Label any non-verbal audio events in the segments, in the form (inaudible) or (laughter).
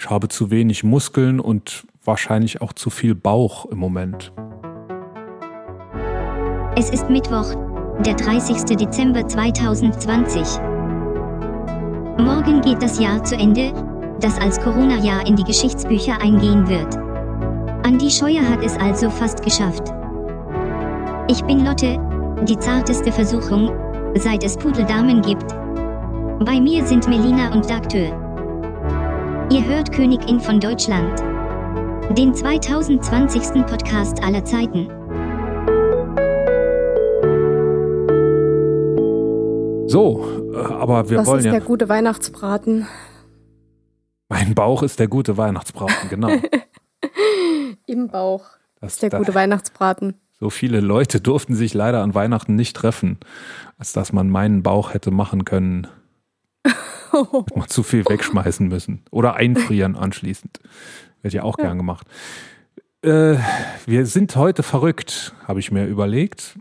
Ich habe zu wenig Muskeln und wahrscheinlich auch zu viel Bauch im Moment. Es ist Mittwoch, der 30. Dezember 2020. Morgen geht das Jahr zu Ende, das als Corona-Jahr in die Geschichtsbücher eingehen wird. Andi Scheuer hat es also fast geschafft. Ich bin Lotte, die zarteste Versuchung, seit es Pudeldamen gibt. Bei mir sind Melina und Dagtür. Ihr hört Königin von Deutschland. Den 2020. Podcast aller Zeiten. So, äh, aber wir das wollen ist ja. der gute Weihnachtsbraten. Mein Bauch ist der gute Weihnachtsbraten, genau. (laughs) Im Bauch Das, ist der da- gute Weihnachtsbraten. So viele Leute durften sich leider an Weihnachten nicht treffen, als dass man meinen Bauch hätte machen können. (laughs) Man zu viel (laughs) wegschmeißen müssen. Oder einfrieren anschließend. Wird ja auch gern gemacht. Äh, wir sind heute verrückt, habe ich mir überlegt.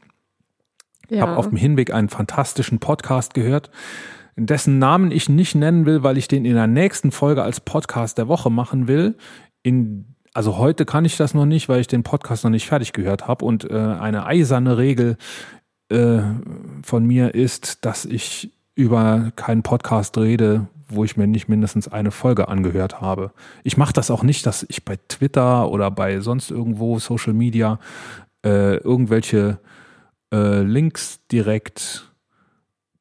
Ich habe auf dem Hinweg einen fantastischen Podcast gehört, dessen Namen ich nicht nennen will, weil ich den in der nächsten Folge als Podcast der Woche machen will. In, also heute kann ich das noch nicht, weil ich den Podcast noch nicht fertig gehört habe. Und äh, eine eiserne Regel äh, von mir ist, dass ich über keinen Podcast rede, wo ich mir nicht mindestens eine Folge angehört habe. Ich mache das auch nicht, dass ich bei Twitter oder bei sonst irgendwo Social Media äh, irgendwelche äh, Links direkt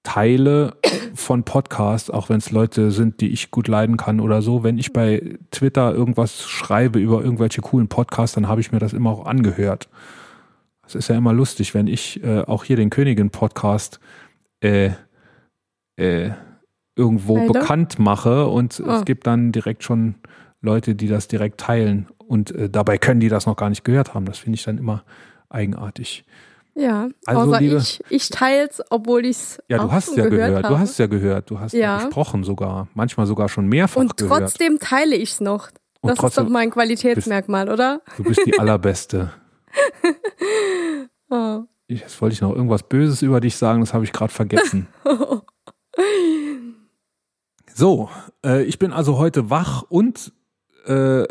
teile von Podcasts, auch wenn es Leute sind, die ich gut leiden kann oder so. Wenn ich bei Twitter irgendwas schreibe über irgendwelche coolen Podcasts, dann habe ich mir das immer auch angehört. Es ist ja immer lustig, wenn ich äh, auch hier den Königin-Podcast äh, äh, irgendwo Teile? bekannt mache und Ah. es gibt dann direkt schon Leute, die das direkt teilen und äh, dabei können die das noch gar nicht gehört haben. Das finde ich dann immer eigenartig. Ja, Also, außer liebe- ich, ich teils, obwohl ich es Ja, du hast schon ja gehört gehört, du hast ja gehört, du hast ja. Ja. gesprochen sogar, manchmal sogar schon mehrfach Und gehört. trotzdem teile ich es noch. Und Das ist doch mein Qualitätsmerkmal, oder? Du bist die allerbeste. Oh. (laughs) Ich- Jetzt wollte ich noch irgendwas Böses über dich sagen, das habe ich gerade vergessen. (laughs) So, äh, ich bin also heute wach und äh,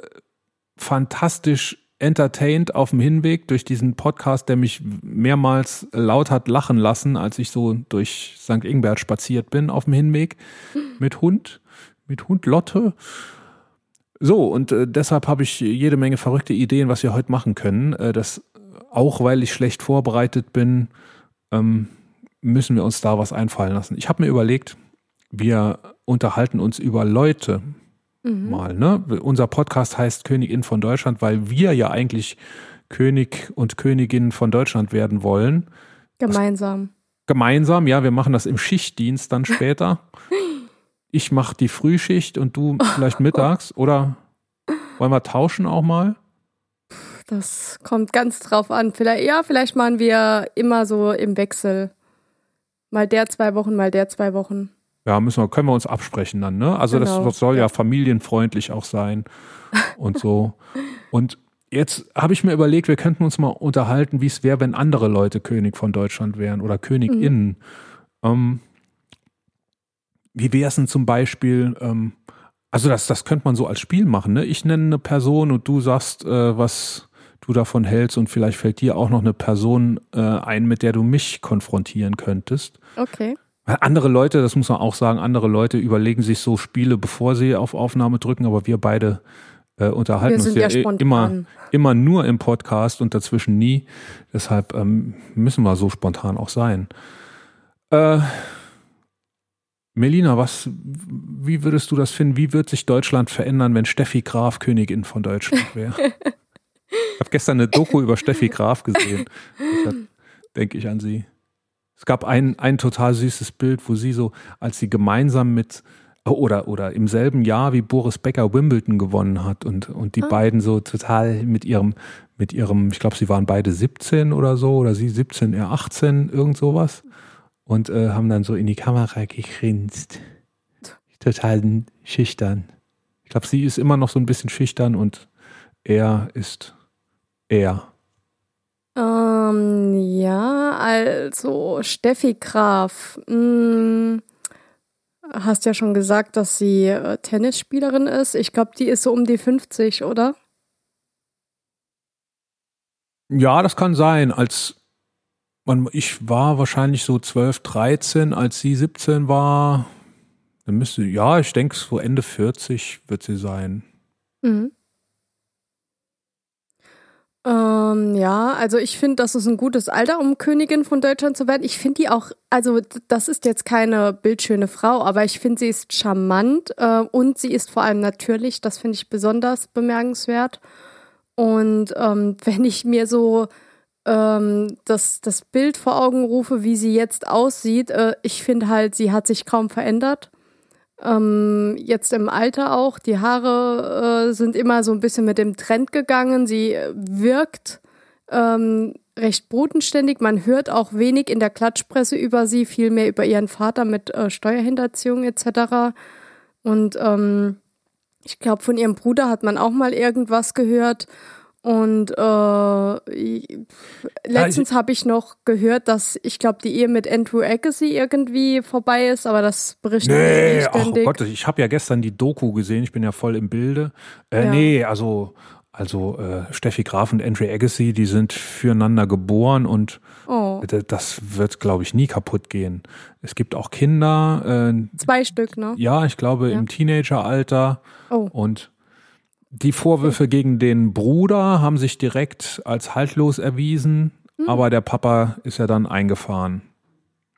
fantastisch entertained auf dem Hinweg durch diesen Podcast, der mich mehrmals laut hat lachen lassen, als ich so durch St. Ingbert spaziert bin auf dem Hinweg (laughs) mit Hund, mit Hund Lotte. So, und äh, deshalb habe ich jede Menge verrückte Ideen, was wir heute machen können. Äh, das, auch weil ich schlecht vorbereitet bin, ähm, müssen wir uns da was einfallen lassen. Ich habe mir überlegt, wir unterhalten uns über Leute mal. Ne? Unser Podcast heißt Königin von Deutschland, weil wir ja eigentlich König und Königin von Deutschland werden wollen. Gemeinsam. Gemeinsam, ja, wir machen das im Schichtdienst dann später. (laughs) Ich mache die Frühschicht und du vielleicht mittags. Oder wollen wir tauschen auch mal? Das kommt ganz drauf an. Vielleicht, ja, vielleicht machen wir immer so im Wechsel. Mal der zwei Wochen, mal der zwei Wochen. Ja, müssen wir, können wir uns absprechen dann, ne? Also das, Genau. das soll ja familienfreundlich auch sein (laughs) und so. Und jetzt habe ich mir überlegt, wir könnten uns mal unterhalten, wie es wäre, wenn andere Leute König von Deutschland wären oder KönigInnen. Ähm, wie wäre es denn zum Beispiel, ähm, also das, das könnte man so als Spiel machen, ne? Ich nenne eine Person und du sagst, äh, was du davon hältst und vielleicht fällt dir auch noch eine Person äh, ein, mit der du mich konfrontieren könntest. Okay. Weil andere Leute, das muss man auch sagen, andere Leute überlegen sich so Spiele, bevor sie auf Aufnahme drücken, aber wir beide äh, unterhalten Wir uns ja, ja immer, immer nur im Podcast und dazwischen nie. Deshalb ähm, müssen wir so spontan auch sein. Äh, Melina, was, wie würdest du das finden? Wie wird sich Deutschland verändern, wenn Steffi Graf Königin von Deutschland wäre? (laughs) ich habe gestern eine Doku über Steffi Graf gesehen. Deshalb denke ich an sie. Es gab ein, ein total süßes Bild, wo sie so, als sie gemeinsam mit oder, oder im selben Jahr wie Boris Becker Wimbledon gewonnen hat und, und die Ah. beiden so total mit ihrem, mit ihrem, ich glaube, sie waren beide 17 oder so, oder sie 17, er 18, irgend sowas. Und äh, haben dann so in die Kamera gegrinst. Total schüchtern. Ich glaube, sie ist immer noch so ein bisschen schüchtern und er ist er. Ähm, ja, also Steffi Graf. Mh, hast ja schon gesagt, dass sie äh, Tennisspielerin ist. Ich glaube, die ist so um die 50, oder? Ja, das kann sein. Als man, ich war wahrscheinlich so 12, 13, als sie 17 war. Dann müsste, ja, ich denke, so Ende 40 wird sie sein. Mhm. Ähm, ja, also ich finde, das ist ein gutes Alter, um Königin von Deutschland zu werden. Ich finde die auch, also das ist jetzt keine bildschöne Frau, aber ich finde, sie ist charmant äh, und sie ist vor allem natürlich. Das finde ich besonders bemerkenswert. Und ähm, wenn ich mir so ähm, das, das Bild vor Augen rufe, wie sie jetzt aussieht, äh, ich finde halt, sie hat sich kaum verändert. Ähm, jetzt im Alter auch. Die Haare äh, sind immer so ein bisschen mit dem Trend gegangen. Sie wirkt ähm, recht bodenständig. Man hört auch wenig in der Klatschpresse über sie, viel mehr über ihren Vater mit äh, Steuerhinterziehung etc. Und ähm, ich glaube, von ihrem Bruder hat man auch mal irgendwas gehört. Und äh, letztens habe ich noch gehört, dass ich glaube, die Ehe mit Andrew Agassi irgendwie vorbei ist, aber das berichtet nee, nicht ständig. Oh Gott, ich habe ja gestern die Doku gesehen, ich bin ja voll im Bilde. Äh, Ja. Nee, also, also äh, Steffi Graf und Andrew Agassi, die sind füreinander geboren und Oh, das wird, glaube ich, nie kaputt gehen. Es gibt auch Kinder, äh, zwei Stück, ne? ja, ich glaube Ja. im Teenageralter Oh, und die Vorwürfe gegen den Bruder haben sich direkt als haltlos erwiesen, Hm. aber der Papa ist ja dann eingefahren.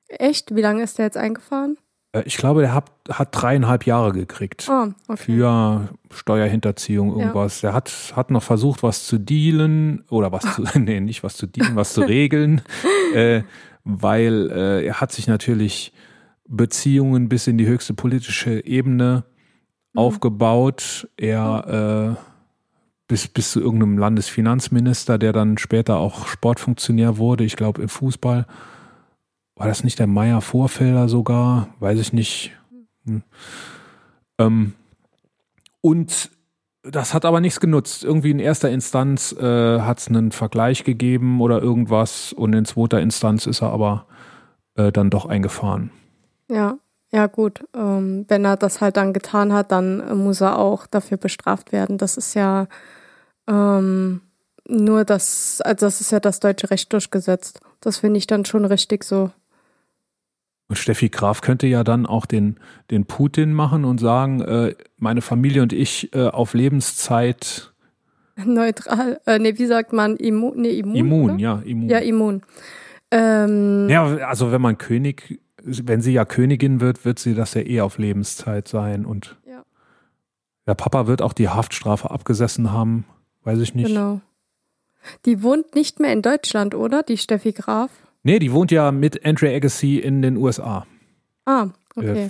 echt? Wie lange ist der jetzt eingefahren? Äh, Ich glaube, der hat, hat dreieinhalb Jahre gekriegt. Oh, okay. Für Steuerhinterziehung, irgendwas. Der hat, hat noch versucht, was zu dealen oder was zu, (laughs) nee, nicht was zu dealen, was zu regeln, (laughs) äh, weil äh, er hat sich natürlich Beziehungen bis in die höchste politische Ebene aufgebaut. Er äh, bis, bis zu irgendeinem Landesfinanzminister, der dann später auch Sportfunktionär wurde, ich glaube im Fußball. War das nicht der Meier Vorfelder sogar? Weiß ich nicht. Hm. Ähm, und das hat aber nichts genutzt. Irgendwie in erster Instanz äh, hat es einen Vergleich gegeben oder irgendwas und in zweiter Instanz ist er aber äh, dann doch eingefahren. Ja, ja gut. Ähm, wenn er das halt dann getan hat, dann muss er auch dafür bestraft werden. Das ist ja ähm, nur das, also das ist ja das deutsche Recht durchgesetzt. Das finde ich dann schon richtig so. Und Steffi Graf könnte ja dann auch den, den Putin machen und sagen, äh, meine Familie und ich äh, auf Lebenszeit (laughs) Neutral, äh, nee, wie sagt man, immun? Nee, immun. immun, ne? ja, immun. Ja, immun. Ähm, Ja, also wenn man König, wenn sie ja Königin wird, wird sie das ja eh auf Lebenszeit sein. Und Ja. der Papa wird auch die Haftstrafe abgesessen haben, weiß ich nicht. Genau. Die wohnt nicht mehr in Deutschland, oder? Die Steffi Graf? Nee, die wohnt ja mit Andre Agassi in den USA. Ah, okay. Äh,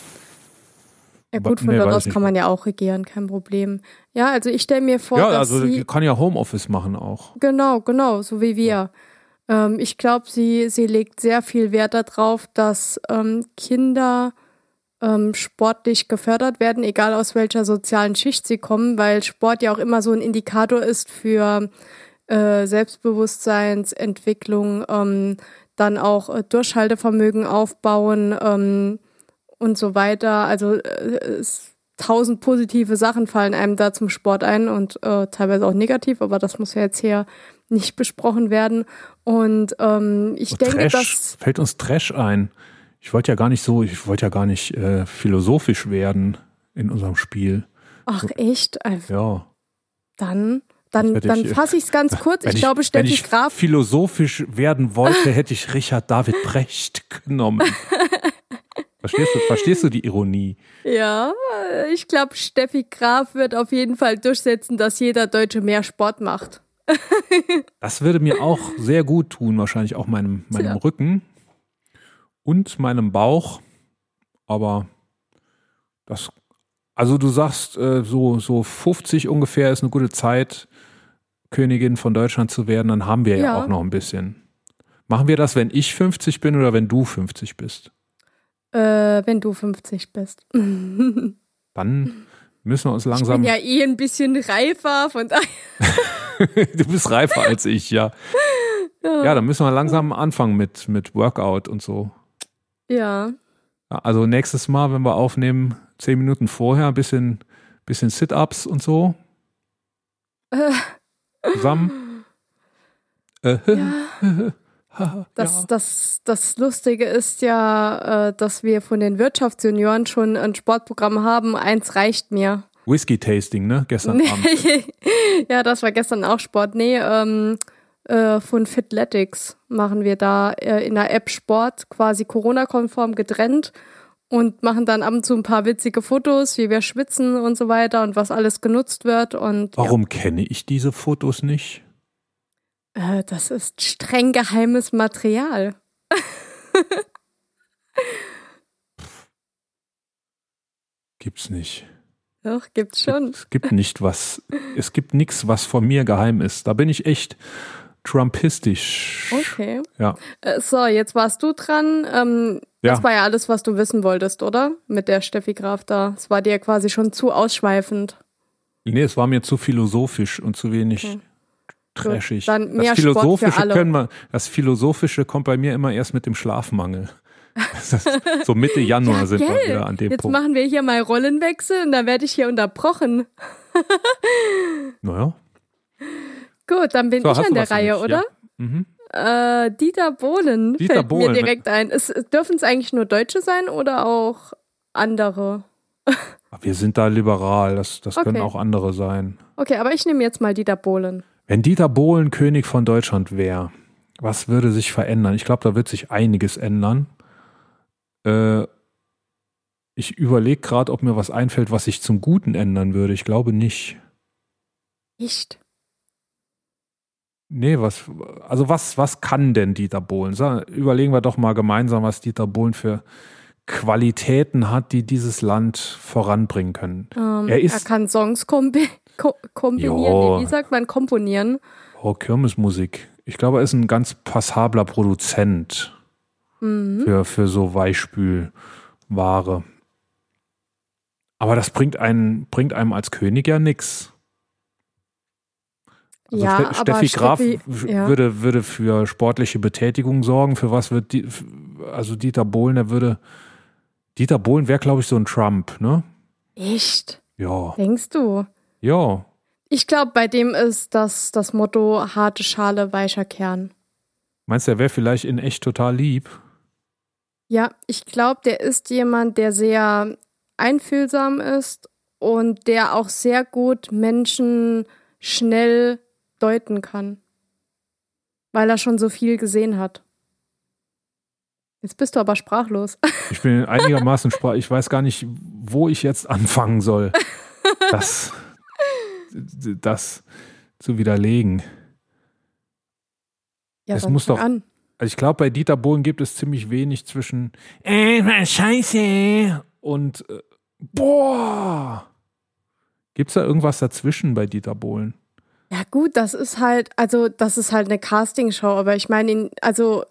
ja gut, von nee, dort aus kann man ja auch regieren, kein Problem. Ja, also ich stelle mir vor, ja, dass also sie... kann ja Homeoffice machen auch. Genau, genau, so wie wir. Ähm, ich glaube, sie, sie legt sehr viel Wert darauf, dass ähm, Kinder ähm, sportlich gefördert werden, egal aus welcher sozialen Schicht sie kommen, weil Sport ja auch immer so ein Indikator ist für äh, Selbstbewusstseinsentwicklung, ähm, dann auch äh, Durchhaltevermögen aufbauen ähm, und so weiter. Also äh, es, tausend positive Sachen fallen einem da zum Sport ein und äh, teilweise auch negativ, aber das muss ja jetzt hier nicht besprochen werden. Und ähm, ich So denke, Trash, dass fällt uns Trash ein. Ich wollte ja gar nicht so, ich wollte ja gar nicht äh, philosophisch werden in unserem Spiel. ach echt, Äh, Ja. dann dann, dann ich- fasse (laughs) ich es ganz kurz. Wenn Ich, glaube, wenn Steffi ich Graf philosophisch werden wollte, (laughs) hätte ich Richard David Brecht genommen. (laughs) Verstehst du, verstehst du die Ironie? Ja, äh, ich glaube, Steffi Graf wird auf jeden Fall durchsetzen, dass jeder Deutsche mehr Sport macht. Das würde mir auch sehr gut tun, wahrscheinlich auch meinem, meinem Tja. Rücken und meinem Bauch. Aber das, also du sagst, äh, so, so 50 ungefähr ist eine gute Zeit, Königin von Deutschland zu werden, dann haben wir ja, Ja. auch noch ein bisschen. Machen wir das, wenn ich 50 bin oder wenn du 50 bist? Äh, wenn du 50 bist. (laughs) Dann müssen wir uns Ich langsam. bin ja eh ein bisschen reifer, von daher. (laughs) du bist reifer als ich, ja. Ja, dann müssen wir langsam anfangen mit, mit Workout und so. Ja. Also nächstes Mal, wenn wir aufnehmen, zehn Minuten vorher, ein bisschen, bisschen Sit-Ups und so. Äh. Zusammen. Äh, ja. (laughs) Das, das, das Lustige ist ja, äh, dass wir von den Wirtschaftsjunioren schon ein Sportprogramm haben. Eins reicht mir. Whisky-Tasting, ne? Gestern Nee. Abend. (laughs) ja, das war gestern auch Sport. Nee, ähm, äh, von Fitletics machen wir da äh, in der App Sport quasi Corona-konform getrennt und machen dann ab und zu ein paar witzige Fotos, wie wir schwitzen und so weiter und was alles genutzt wird. Und Warum kenne ich diese Fotos nicht? Äh, das ist streng geheimes Material. (laughs) Gibt's nicht. Doch, gibt's schon. Es gibt nicht was, es gibt nichts, was von mir geheim ist. Da bin ich echt trumpistisch. Okay. Ja. Äh, so, jetzt warst du dran. Ähm, Ja. Das war ja alles, was du wissen wolltest, oder? Mit der Steffi Graf da. Es war dir quasi schon zu ausschweifend. Nee, es war mir zu philosophisch und zu wenig Okay. Trashig. Dann mehr das Sport für Philosophische alle. können wir, das Philosophische kommt bei mir immer erst mit dem Schlafmangel. So Mitte (laughs) Januar sind wir Gell, wieder an dem Jetzt Punkt. machen wir hier mal Rollenwechsel und dann werde ich hier unterbrochen. (laughs) Naja. Gut, dann bin So, ich an der Reihe, mich? oder? Ja. Mhm. Äh, Dieter Bohlen Dieter fällt Bohlen. mir direkt ein. Dürfen es eigentlich nur Deutsche sein oder auch andere? Wir sind da liberal, das, das können Okay. auch andere sein. Okay, aber ich nehme jetzt mal Dieter Bohlen. Wenn Dieter Bohlen König von Deutschland wäre, was würde sich verändern? Ich glaube, da wird sich einiges ändern. Äh, ich überlege gerade, ob mir was einfällt, was sich zum Guten ändern würde. Ich glaube nicht. Echt? Nee, was, also was, was kann denn Dieter Bohlen? Überlegen wir doch mal gemeinsam, was Dieter Bohlen für Qualitäten hat, die dieses Land voranbringen können. Ähm, Er ist- kann Songs kombi ko kombinieren. Jo. Wie sagt man komponieren? Oh, Kirmesmusik. Ich glaube, er ist ein ganz passabler Produzent Mhm. für, für so Weichspülware. Aber das bringt einen, bringt einem als König ja nix. Also ja, Steffi Graf Steffi, ja. würde, würde für sportliche Betätigung sorgen. Für was wird die, also Dieter Bohlen, der würde, Dieter Bohlen wäre, glaube ich, so ein Trump, ne? Echt? Ja, Denkst du? Ja. Ich glaube, bei dem ist das das Motto harte Schale, weicher Kern. Meinst du, er wäre vielleicht in echt total lieb? Ja, ich glaube, der ist jemand, der sehr einfühlsam ist und der auch sehr gut Menschen schnell deuten kann. Weil er schon so viel gesehen hat. Jetzt bist du aber sprachlos. (laughs) Ich bin einigermaßen sprach. Ich weiß gar nicht, wo ich jetzt anfangen soll, das, (laughs) das zu widerlegen. Ja, Es muss doch- an. Also ich glaube, bei Dieter Bohlen gibt es ziemlich wenig zwischen äh, Scheiße und äh, boah. Gibt es da irgendwas dazwischen bei Dieter Bohlen? Ja, gut, das ist halt, also das ist halt eine Castingshow, aber ich meine, also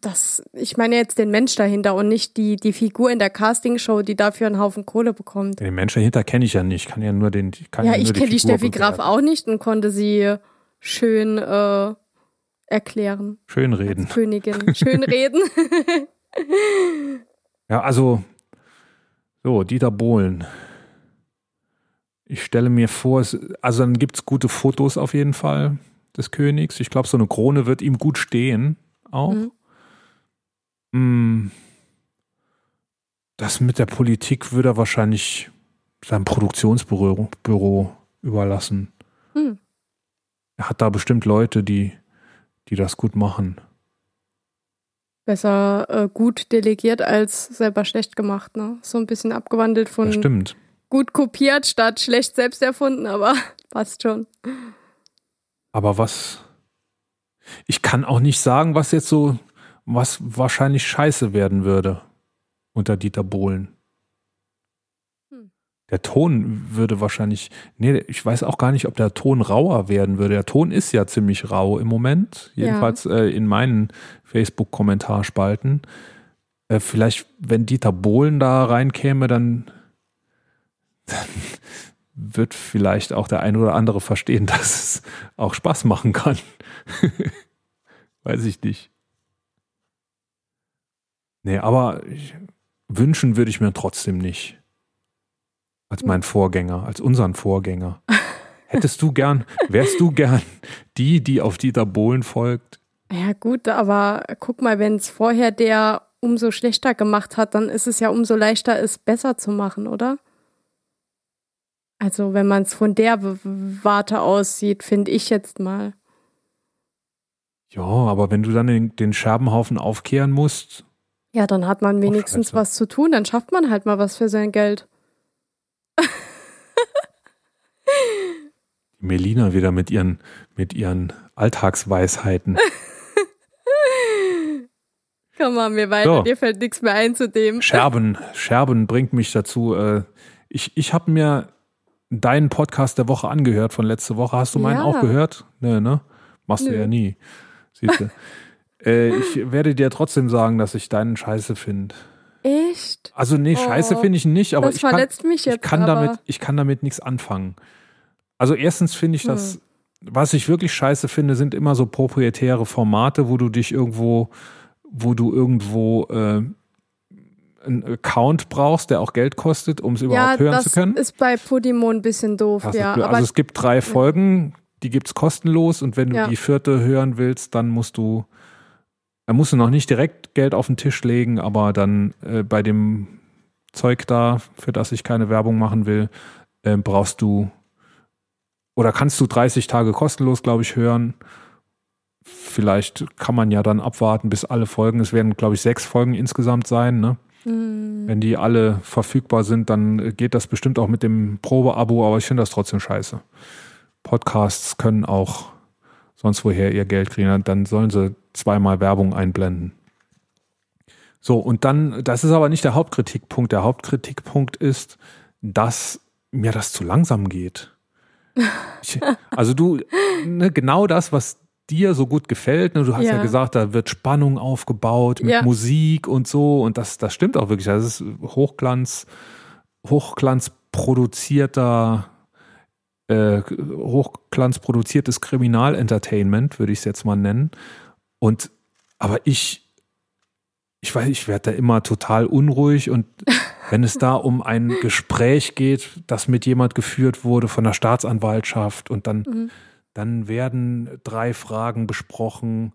das, ich meine jetzt den Mensch dahinter und nicht die, die Figur in der Castingshow, die dafür einen Haufen Kohle bekommt. Den Menschen dahinter kenne ich ja nicht. Ich kann ja nur den. Kann Ja, nur ich kenne die Figur Steffi Graf auch nicht und konnte sie schön äh, erklären. Schön reden. Königin. (laughs) Schön reden. Ja, also, so, Dieter Bohlen. Ich stelle mir vor, es, also dann gibt es gute Fotos auf jeden Fall des Königs. Ich glaube, so eine Krone wird ihm gut stehen auch. Mhm. Mm. Das mit der Politik würde er wahrscheinlich seinem Produktionsbüro Büro überlassen. Hm. Er hat da bestimmt Leute, die, die das gut machen. Besser äh, gut delegiert als selber schlecht gemacht, ne? So ein bisschen abgewandelt von Das stimmt. gut kopiert statt schlecht selbst erfunden, aber (laughs) passt schon. Aber was. Ich kann auch nicht sagen, was jetzt so, was wahrscheinlich scheiße werden würde unter Dieter Bohlen. Hm. Der Ton würde wahrscheinlich. Nee, ich weiß auch gar nicht, ob der Ton rauer werden würde. Der Ton ist ja ziemlich rau im Moment. Ja. Jedenfalls äh, in meinen Facebook-Kommentarspalten. Äh, vielleicht, wenn Dieter Bohlen da reinkäme, dann, (laughs) dann wird vielleicht auch der ein oder andere verstehen, (laughs) dass es auch Spaß machen kann. (laughs) Weiß ich nicht. Nee, aber ich, wünschen würde ich mir trotzdem nicht. Als mein Vorgänger, als unseren Vorgänger. (laughs) Hättest du gern, wärst du gern die, die auf Dieter Bohlen folgt? Ja, gut, aber guck mal, wenn es vorher der umso schlechter gemacht hat, dann ist es ja umso leichter, es besser zu machen, oder? Also, wenn man es von der Warte aussieht, finde ich jetzt mal. Ja, aber wenn du dann den, den Scherbenhaufen aufkehren musst. Ja, dann hat man wenigstens was zu tun, dann schafft man halt mal was für sein Geld. Melina wieder mit ihren, mit ihren Alltagsweisheiten. Komm mal mir weiter, so. dir fällt nichts mehr ein zu dem. Scherben, Scherben bringt mich dazu. Äh, ich ich habe mir deinen Podcast der Woche angehört von letzte Woche. Hast du meinen ja. auch gehört? Nee, ne? Machst Nö. du ja nie. Siehst du. (laughs) äh, ich werde dir trotzdem sagen, dass ich deinen scheiße finde. Echt? Also nee, scheiße oh, finde ich nicht, aber ich kann, mich jetzt, ich kann damit, ich kann damit nichts anfangen. Also erstens finde ich das, hm. was ich wirklich scheiße finde, sind immer so proprietäre Formate, wo du dich irgendwo, wo du irgendwo äh, einen Account brauchst, der auch Geld kostet, um es überhaupt ja, hören zu können. Das ist bei Podimo ein bisschen doof, das ja. also es gibt drei Folgen, die gibt es kostenlos und wenn du ja. die vierte hören willst, dann musst du, dann musst du noch nicht direkt Geld auf den Tisch legen, aber dann äh, bei dem Zeug da, für das ich keine Werbung machen will, äh, brauchst du oder kannst du 30 Tage kostenlos, glaube ich, hören. Vielleicht kann man ja dann abwarten, bis alle Folgen, es werden, glaube ich, sechs Folgen insgesamt sein, ne? Mhm. Wenn die alle verfügbar sind, dann geht das bestimmt auch mit dem Probeabo, aber ich finde das trotzdem scheiße. Podcasts können auch sonst woher ihr Geld kriegen, dann sollen sie zweimal Werbung einblenden. So, und dann, das ist aber nicht der Hauptkritikpunkt. Der Hauptkritikpunkt ist, dass mir das zu langsam geht. Ich, also du, ne, genau das, was dir so gut gefällt. Ne? Du hast ja. ja. gesagt, da wird Spannung aufgebaut mit ja. Musik und so. Und das, das stimmt auch wirklich. Das ist Hochglanz, Hochglanz produzierter, äh, Hochglanz produziertes Kriminalentertainment, würde ich es jetzt mal nennen. Und aber ich, ich weiß, ich werde da immer total unruhig und (laughs) wenn es da um ein Gespräch geht, das mit jemand geführt wurde von der Staatsanwaltschaft und dann, mhm. dann werden drei Fragen besprochen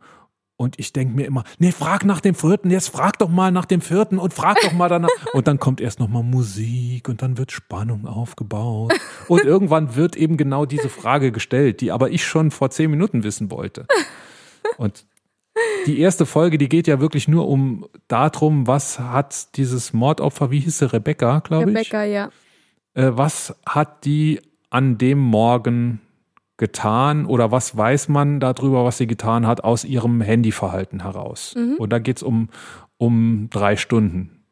und ich denke mir immer, nee, frag nach dem vierten, jetzt frag doch mal nach dem vierten und frag doch mal danach. (laughs) Und dann kommt erst nochmal Musik und dann wird Spannung aufgebaut. Und irgendwann wird eben genau diese Frage gestellt, die aber ich schon vor zehn Minuten wissen wollte. Und die erste Folge, die geht ja wirklich nur um darum, was hat dieses Mordopfer, wie hieß sie, Rebecca, glaube ich? Rebecca, ja. Äh, was hat die an dem Morgen getan oder was weiß man darüber, was sie getan hat, aus ihrem Handyverhalten heraus? Mhm. Und da geht es um, um drei Stunden.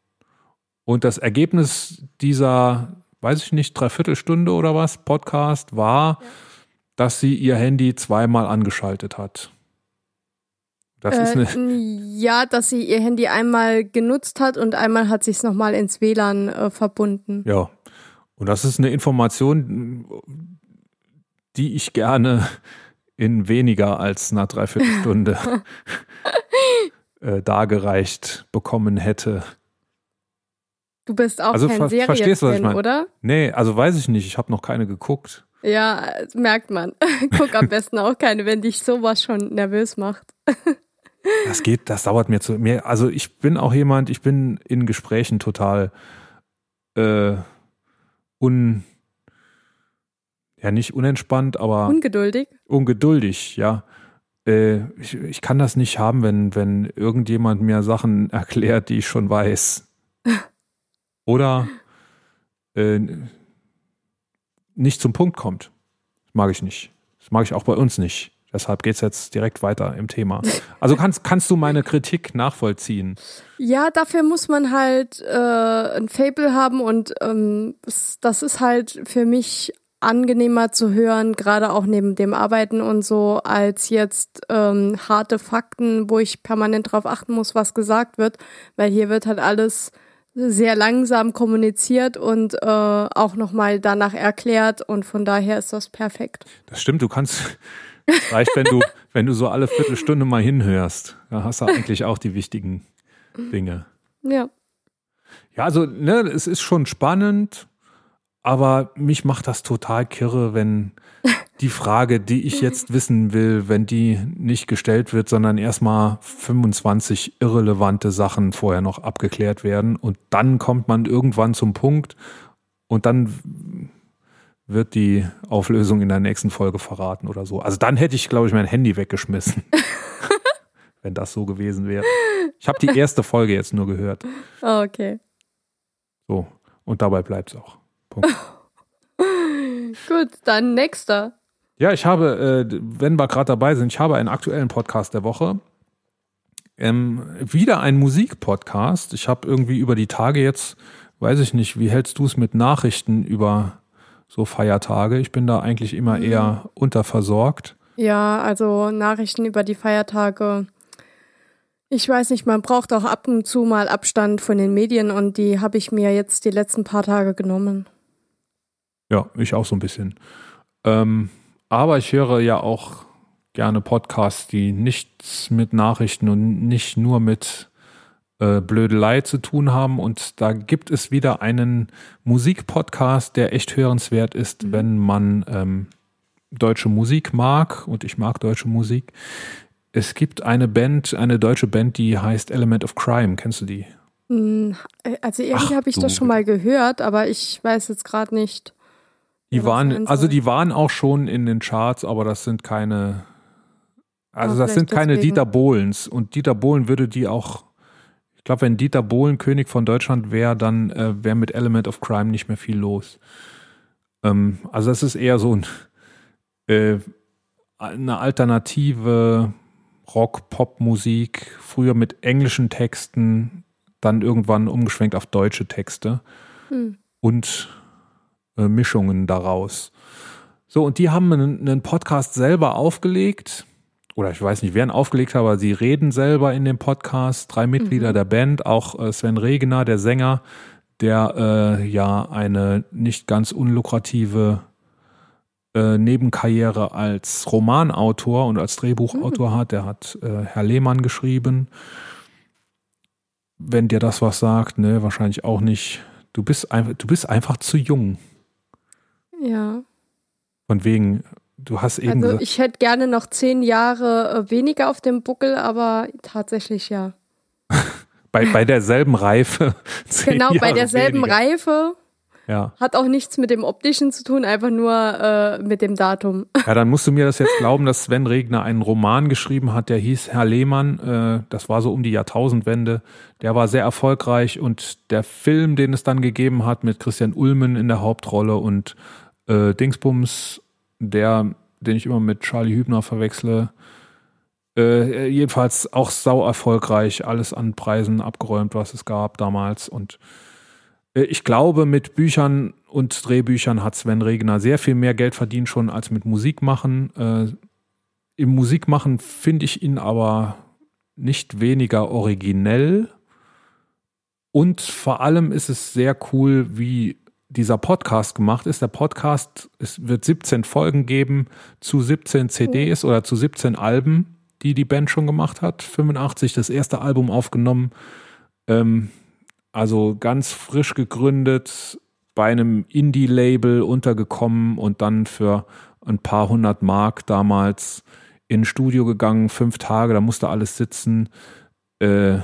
Und das Ergebnis dieser, weiß ich nicht, Dreiviertelstunde oder was, Podcast war, ja. dass sie ihr Handy zweimal angeschaltet hat. Das äh, ist eine ja, dass sie ihr Handy einmal genutzt hat und einmal hat sich es nochmal ins WLAN äh, verbunden. Ja. Und das ist eine Information, die ich gerne in weniger als einer Dreiviertelstunde (laughs) (laughs) äh, dargereicht bekommen hätte. Du bist auch also, kein ver verstehst, was ich meine? oder? Nee, also weiß ich nicht. Ich habe noch keine geguckt. Ja, merkt man. (laughs) Guck am besten auch keine, wenn dich sowas schon nervös macht. Das geht, das dauert mir zu mir. Also ich bin auch jemand, ich bin in Gesprächen total äh, un, ja nicht unentspannt, aber ungeduldig. Ungeduldig, ja. Äh, ich, ich kann das nicht haben, wenn, wenn irgendjemand mir Sachen (laughs) erklärt, die ich schon weiß. (laughs) Oder äh, nicht zum Punkt kommt. Das mag ich nicht. Das mag ich auch bei uns nicht. Deshalb geht es jetzt direkt weiter im Thema. Also kannst, kannst du meine (laughs) Kritik nachvollziehen? Ja, dafür muss man halt äh, ein Fable haben und ähm, das ist halt für mich angenehmer zu hören, gerade auch neben dem Arbeiten und so, als jetzt ähm, harte Fakten, wo ich permanent darauf achten muss, was gesagt wird, weil hier wird halt alles sehr langsam kommuniziert und äh, auch nochmal danach erklärt und von daher ist das perfekt. Das stimmt, du kannst es reicht, wenn du, wenn du so alle Viertelstunde mal hinhörst. Da hast du eigentlich auch die wichtigen Dinge. Ja. Ja, also, ne, es ist schon spannend, aber mich macht das total kirre, wenn die Frage, die ich jetzt wissen will, wenn die nicht gestellt wird, sondern erstmal 25 irrelevante Sachen vorher noch abgeklärt werden und dann kommt man irgendwann zum Punkt und dann wird die Auflösung in der nächsten Folge verraten oder so. Also dann hätte ich, glaube ich, mein Handy weggeschmissen. (laughs) wenn das so gewesen wäre. Ich habe die erste Folge jetzt nur gehört. (laughs) Oh, okay. So, und dabei bleibt es auch. Punkt. (laughs) Gut, dann nächster. Ja, ich habe, äh, wenn wir gerade dabei sind, ich habe einen aktuellen Podcast der Woche. Ähm, wieder ein Musikpodcast. Ich habe irgendwie über die Tage jetzt, weiß ich nicht, wie hältst du es mit Nachrichten über so Feiertage? Ich bin da eigentlich immer mhm. eher unterversorgt. Ja, also Nachrichten über die Feiertage. Ich weiß nicht, man braucht auch ab und zu mal Abstand von den Medien und die habe ich mir jetzt die letzten paar Tage genommen. Ja, ich auch so ein bisschen. Ähm, aber ich höre ja auch gerne Podcasts, die nichts mit Nachrichten und nicht nur mit äh, Blödelei zu tun haben. Und da gibt es wieder einen Musikpodcast, der echt hörenswert ist, mhm. wenn man ähm, deutsche Musik mag. Und ich mag deutsche Musik. Es gibt eine Band, eine deutsche Band, die heißt Element of Crime. Kennst du die? Hm, also irgendwie habe ich das schon mal gehört, aber ich weiß jetzt gerade nicht. Die waren, also die waren auch schon in den Charts, aber das sind keine, also das sind keine deswegen. Dieter Bohlens. Und Dieter Bohlen würde die auch, ich glaube, wenn Dieter Bohlen König von Deutschland wäre, dann äh, wäre mit Element of Crime nicht mehr viel los. Ähm, also das ist eher so ein, äh, eine alternative Rock-Pop-Musik, früher mit englischen Texten, dann irgendwann umgeschwenkt auf deutsche Texte. Hm. Und äh, Mischungen daraus. So, und die haben einen, einen, Podcast selber aufgelegt. Oder ich weiß nicht, wer ihn aufgelegt hat, aber sie reden selber in dem Podcast. Drei Mitglieder mhm. der Band, auch äh, Sven Regener, der Sänger, der äh, ja eine nicht ganz unlukrative äh, Nebenkarriere als Romanautor und als Drehbuchautor mhm. hat. Der hat äh, Herr Lehmann geschrieben. Wenn dir das was sagt, ne, wahrscheinlich auch nicht. Du bist, ein, du bist einfach zu jung. Ja. Von wegen, du hast eben. Also ich hätte gerne noch zehn Jahre äh, weniger auf dem Buckel, aber tatsächlich ja. (laughs) bei, bei derselben Reife. (laughs) genau, Jahre bei derselben weniger. Reife. Ja. Hat auch nichts mit dem optischen zu tun, einfach nur äh, mit dem Datum. Ja, dann musst du mir das jetzt (laughs) glauben, dass Sven Regner einen Roman geschrieben hat, der hieß Herr Lehmann. Äh, das war so um die Jahrtausendwende. Der war sehr erfolgreich und der Film, den es dann gegeben hat mit Christian Ulmen in der Hauptrolle und äh, Dingsbums, der, den ich immer mit Charlie Hübner verwechsle, äh, jedenfalls auch sau erfolgreich, alles an Preisen abgeräumt, was es gab damals. Und äh, ich glaube, mit Büchern und Drehbüchern hat Sven Regner sehr viel mehr Geld verdient schon als mit Musik machen. Äh, Im Musikmachen finde ich ihn aber nicht weniger originell. Und vor allem ist es sehr cool, wie dieser Podcast gemacht ist. Der Podcast, es wird 17 Folgen geben zu 17 CDs oder zu 17 Alben, die die Band schon gemacht hat. 85 das erste Album aufgenommen. Ähm, also ganz frisch gegründet, bei einem Indie-Label untergekommen und dann für ein paar hundert Mark damals ins Studio gegangen, fünf Tage, da musste alles sitzen. Äh,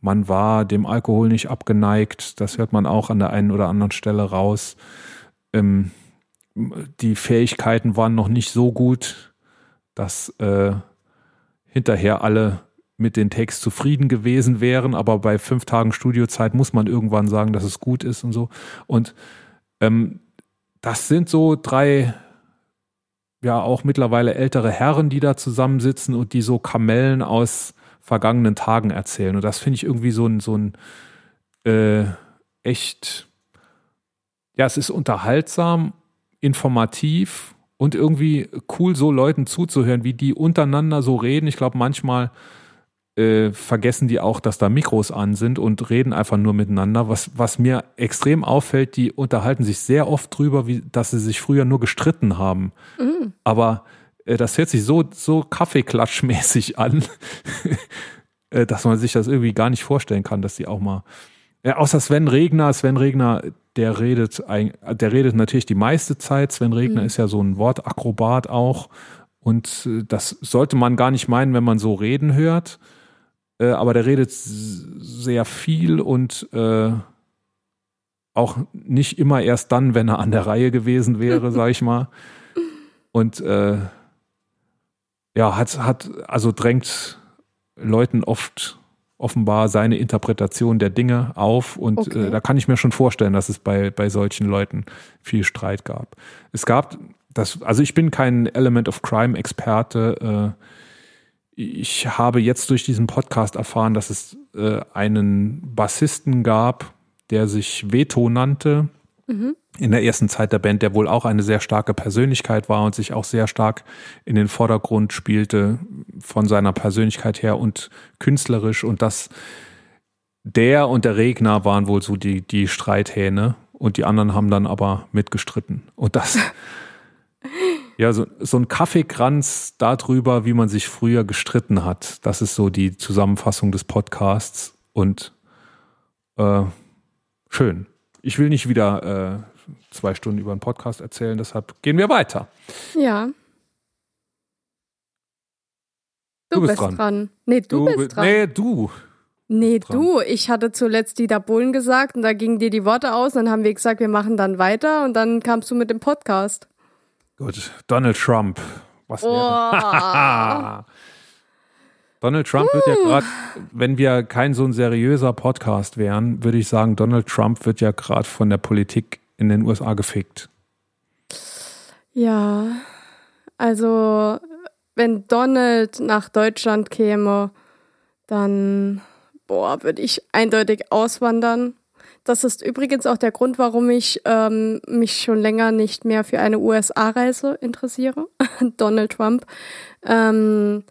man war dem Alkohol nicht abgeneigt. Das hört man auch an der einen oder anderen Stelle raus. Ähm, die Fähigkeiten waren noch nicht so gut, dass äh, hinterher alle mit den Text zufrieden gewesen wären. Aber bei fünf Tagen Studiozeit muss man irgendwann sagen, dass es gut ist und so. Und ähm, das sind so drei ja auch mittlerweile ältere Herren, die da zusammensitzen und die so Kamellen aus vergangenen Tagen erzählen. Und das finde ich irgendwie so ein, so ein äh, echt, ja, es ist unterhaltsam, informativ und irgendwie cool, so Leuten zuzuhören, wie die untereinander so reden. Ich glaube, manchmal äh, vergessen die auch, dass da Mikros an sind und reden einfach nur miteinander. Was, was mir extrem auffällt, die unterhalten sich sehr oft drüber, wie, dass sie sich früher nur gestritten haben. Mhm. Aber das hört sich so, so Kaffeeklatschmäßig (laughs) an, äh, dass man sich das irgendwie gar nicht vorstellen kann, dass die auch mal Ja, außer Sven Regner. Sven Regner, der redet, der redet natürlich die meiste Zeit. Sven Regner mhm. ist ja so ein Wortakrobat auch. Und äh, das sollte man gar nicht meinen, wenn man so reden hört. Äh, aber der redet sehr viel und äh, auch nicht immer erst dann, wenn er an der Reihe gewesen wäre, (laughs) sag ich mal. Und äh, ja, hat, hat, also drängt Leuten oft offenbar seine Interpretation der Dinge auf. Und äh, okay. äh, da kann ich mir schon vorstellen, dass es bei, bei solchen Leuten viel Streit gab. Es gab das, also ich bin kein Element of Crime-Experte. Äh, ich habe jetzt durch diesen Podcast erfahren, dass es äh, einen Bassisten gab, der sich Veto nannte. Mhm. In der ersten Zeit der Band, der wohl auch eine sehr starke Persönlichkeit war und sich auch sehr stark in den Vordergrund spielte von seiner Persönlichkeit her und künstlerisch. Und das, der und der Regner waren wohl so die, die Streithähne und die anderen haben dann aber mitgestritten. Und das, (laughs) ja, so, so ein Kaffeekranz darüber, wie man sich früher gestritten hat. Das ist so die Zusammenfassung des Podcasts. Und äh, schön. Ich will nicht wieder äh, zwei Stunden über einen Podcast erzählen, deshalb gehen wir weiter. Ja. Du, du bist, bist dran. dran. Nee, du, du bist dran. Nee, du. Nee, dran. du. Ich hatte zuletzt Dieter Bohlen gesagt und da gingen dir die Worte aus. Dann haben wir gesagt, wir machen dann weiter und dann kamst du mit dem Podcast. Gut, Donald Trump. Was wäre? (laughs) Donald Trump wird ja gerade, wenn wir kein so ein seriöser Podcast wären, würde ich sagen, Donald Trump wird ja gerade von der Politik in den USA gefickt. Ja, also wenn Donald nach Deutschland käme, dann, boah, würde ich eindeutig auswandern. Das ist übrigens auch der Grund, warum ich ähm, mich schon länger nicht mehr für eine USA-Reise interessiere. (laughs) Donald Trump. Ähm,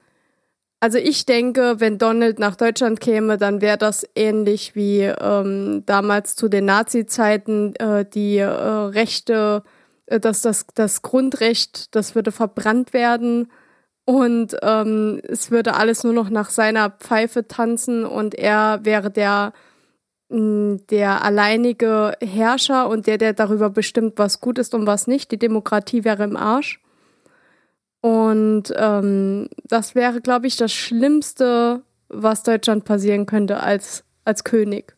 also ich denke, wenn Donald nach Deutschland käme, dann wäre das ähnlich wie ähm, damals zu den Nazi-Zeiten äh, die äh, Rechte, äh, dass das, das Grundrecht, das würde verbrannt werden und ähm, es würde alles nur noch nach seiner Pfeife tanzen und er wäre der mm, der alleinige Herrscher und der, der darüber bestimmt, was gut ist und was nicht. Die Demokratie wäre im Arsch. Und ähm, das wäre, glaube ich, das Schlimmste, was Deutschland passieren könnte als, als König.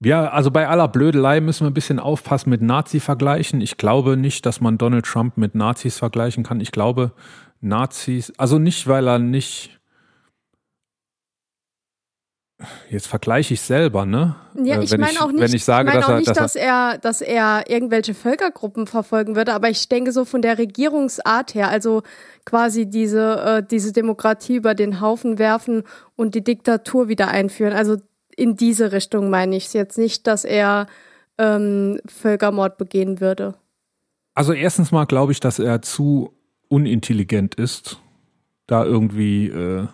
Ja, also bei aller Blödelei müssen wir ein bisschen aufpassen mit Nazi-Vergleichen. Ich glaube nicht, dass man Donald Trump mit Nazis vergleichen kann. Ich glaube, Nazis, also nicht, weil er nicht Jetzt vergleiche ich selber, ne? Ja, äh, ich meine auch nicht, wenn ich sage, ich mein dass, er, nicht dass, er, dass er irgendwelche Völkergruppen verfolgen würde, aber ich denke so von der Regierungsart her, also quasi diese, äh, diese Demokratie über den Haufen werfen und die Diktatur wieder einführen. Also in diese Richtung meine ich es jetzt nicht, dass er ähm, Völkermord begehen würde. Also erstens mal glaube ich, dass er zu unintelligent ist, da irgendwie äh,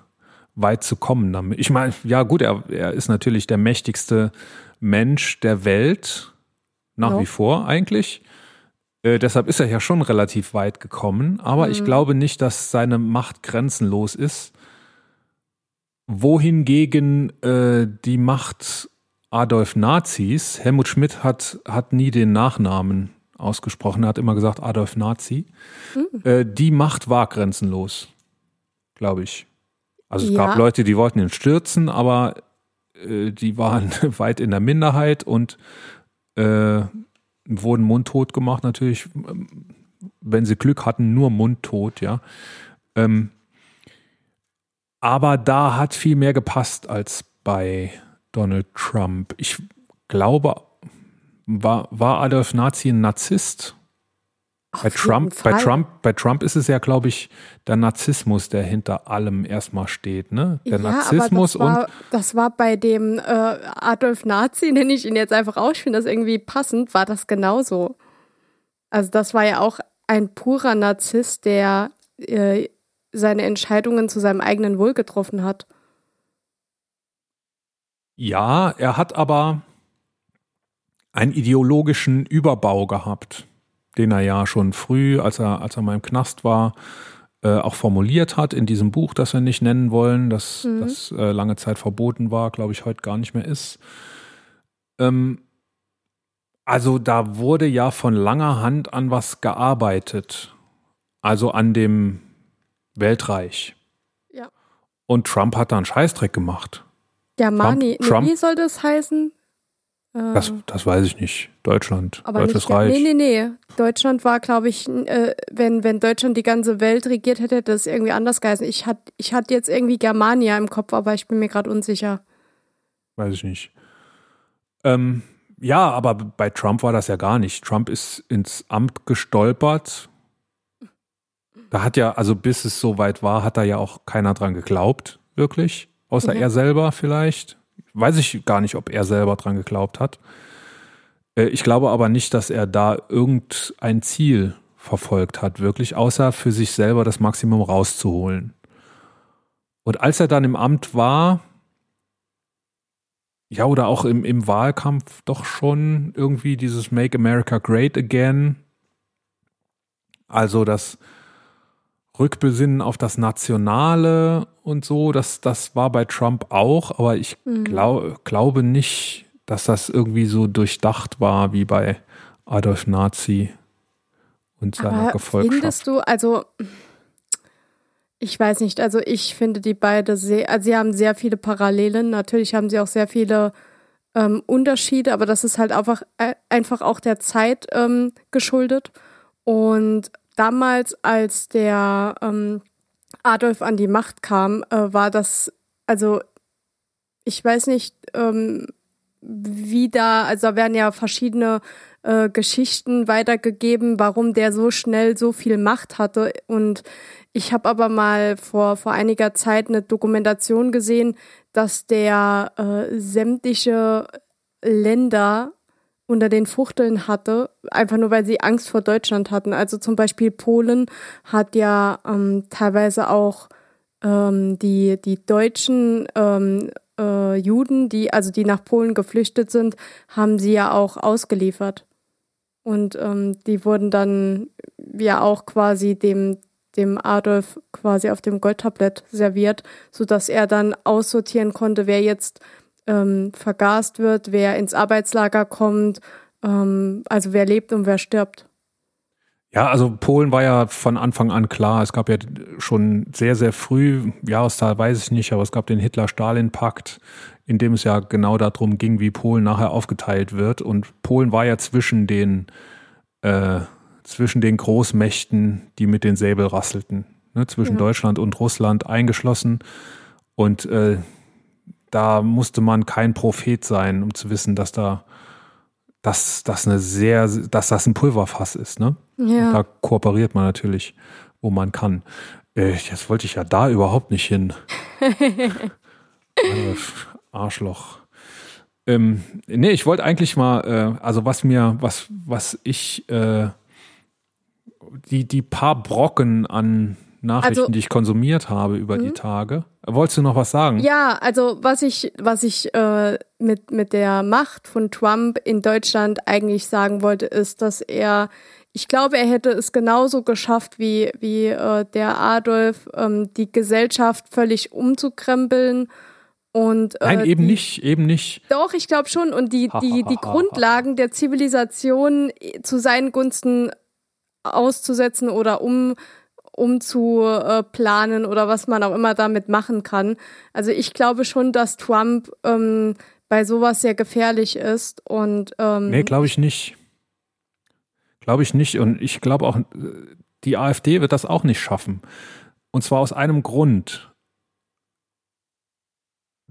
weit zu kommen damit. Ich meine, ja gut, er, er ist natürlich der mächtigste Mensch der Welt, nach ja. wie vor eigentlich. Äh, deshalb ist er ja schon relativ weit gekommen, aber mhm. ich glaube nicht, dass seine Macht grenzenlos ist. Wohingegen äh, die Macht Adolf Nazis, Helmut Schmidt hat, hat nie den Nachnamen ausgesprochen, er hat immer gesagt Adolf Nazi. Mhm. Äh, die Macht war grenzenlos, glaube ich. Also es ja. gab Leute, die wollten ihn stürzen, aber äh, die waren (laughs) weit in der Minderheit und äh, wurden mundtot gemacht, natürlich, wenn sie Glück hatten, nur mundtot, ja. Ähm, aber da hat viel mehr gepasst als bei Donald Trump. Ich glaube, war, war Adolf Nazi ein Narzisst? Bei Trump, bei Trump, bei Trump ist es ja, glaube ich, der Narzissmus, der hinter allem erstmal steht, ne? Der ja, Narzissmus das war, und das war bei dem äh, Adolf Nazi, (laughs) nenne ich ihn jetzt einfach aus, ich finde das irgendwie passend, war das genauso. Also das war ja auch ein purer Narzisst, der äh, seine Entscheidungen zu seinem eigenen Wohl getroffen hat. Ja, er hat aber einen ideologischen Überbau gehabt den er ja schon früh, als er, als er mal im Knast war, äh, auch formuliert hat in diesem Buch, das wir nicht nennen wollen, das, mhm. das äh, lange Zeit verboten war, glaube ich, heute gar nicht mehr ist. Ähm, also da wurde ja von langer Hand an was gearbeitet. Also an dem Weltreich. Ja. Und Trump hat da einen Scheißdreck gemacht. Germani, Trump- Trump- wie soll das heißen? Das, das weiß ich nicht. Deutschland, aber Deutsches nicht, Reich. Nee, nee, nee. Deutschland war, glaube ich, äh, wenn, wenn Deutschland die ganze Welt regiert hätte, hätte das irgendwie anders geheißen. Ich hatte ich hatte jetzt irgendwie Germania im Kopf, aber ich bin mir gerade unsicher. Weiß ich nicht. Ähm, ja, aber bei Trump war das ja gar nicht. Trump ist ins Amt gestolpert. Da hat ja, also bis es soweit war, hat da ja auch keiner dran geglaubt, wirklich. Außer Mhm. er selber vielleicht. Weiß ich gar nicht, ob er selber dran geglaubt hat. Äh, Ich glaube aber nicht, dass er da irgendein Ziel verfolgt hat, wirklich, außer für sich selber das Maximum rauszuholen. Und als er dann im Amt war, ja, oder auch im, im Wahlkampf doch schon irgendwie dieses Make America Great Again. Also das Rückbesinnen auf das Nationale und so, das, das war bei Trump auch, aber ich Mhm. glaub, glaube nicht, dass das irgendwie so durchdacht war wie bei Adolf Nazi und seiner Aber Gefolgschaft. findest du, also ich weiß nicht, also ich finde die beide sehr, also sie haben sehr viele Parallelen, natürlich haben sie auch sehr viele ähm, Unterschiede, aber das ist halt einfach, äh, einfach auch der Zeit ähm, geschuldet. Und damals, als der ähm, Adolf an die Macht kam, äh, war das, also ich weiß nicht, ähm, wie da, also da werden ja verschiedene äh, Geschichten weitergegeben, warum der so schnell so viel Macht hatte. Und ich habe aber mal vor, vor einiger Zeit eine Dokumentation gesehen, dass der äh, sämtliche Länder unter den Fuchteln hatte, einfach nur weil sie Angst vor Deutschland hatten. Also zum Beispiel Polen hat ja ähm, teilweise auch ähm, die, die deutschen ähm, äh, Juden, die, also die nach Polen geflüchtet sind, haben sie ja auch ausgeliefert. Und ähm, die wurden dann ja auch quasi dem, dem Adolf quasi auf dem Goldtablett serviert, sodass er dann aussortieren konnte, wer jetzt ähm, vergast wird, wer ins Arbeitslager kommt, ähm, also wer lebt und wer stirbt. Ja, also Polen war ja von Anfang an klar. Es gab ja schon sehr, sehr früh, Jahreszahl weiß ich nicht, aber es gab den Hitler-Stalin-Pakt, in dem es ja genau darum ging, wie Polen nachher aufgeteilt wird. Und Polen war ja zwischen den, äh, zwischen den Großmächten, die mit den Säbel rasselten, ne, zwischen Ja. Deutschland und Russland eingeschlossen. Und äh, da musste man kein Prophet sein, um zu wissen, dass da dass das eine sehr, dass das ein Pulverfass ist, ne? Ja. Da kooperiert man natürlich, wo man kann. Äh, jetzt wollte ich ja da überhaupt nicht hin. Adolf, (laughs) Arschloch. Ähm, nee, ich wollte eigentlich mal, äh, also was mir, was, was ich, äh, die, die paar Brocken an Nachrichten, Also- die ich konsumiert habe über die Mhm. Tage. Wolltest du noch was sagen? Ja, also was ich, was ich äh, mit, mit der Macht von Trump in Deutschland eigentlich sagen wollte, ist, dass er, ich glaube, er hätte es genauso geschafft wie, wie äh, der Adolf, ähm, die Gesellschaft völlig umzukrempeln. Und, äh, Nein, eben die, nicht, eben nicht. Doch, ich glaube schon. Und die, die, die Grundlagen der Zivilisation zu seinen Gunsten auszusetzen oder um, um zu äh, planen oder was man auch immer damit machen kann. Also ich glaube schon, dass Trump ähm, bei sowas sehr gefährlich ist und ähm, Nee, glaube ich nicht. Glaube ich nicht. Und ich glaube auch, äh, die AfD wird das auch nicht schaffen. Und zwar aus einem Grund,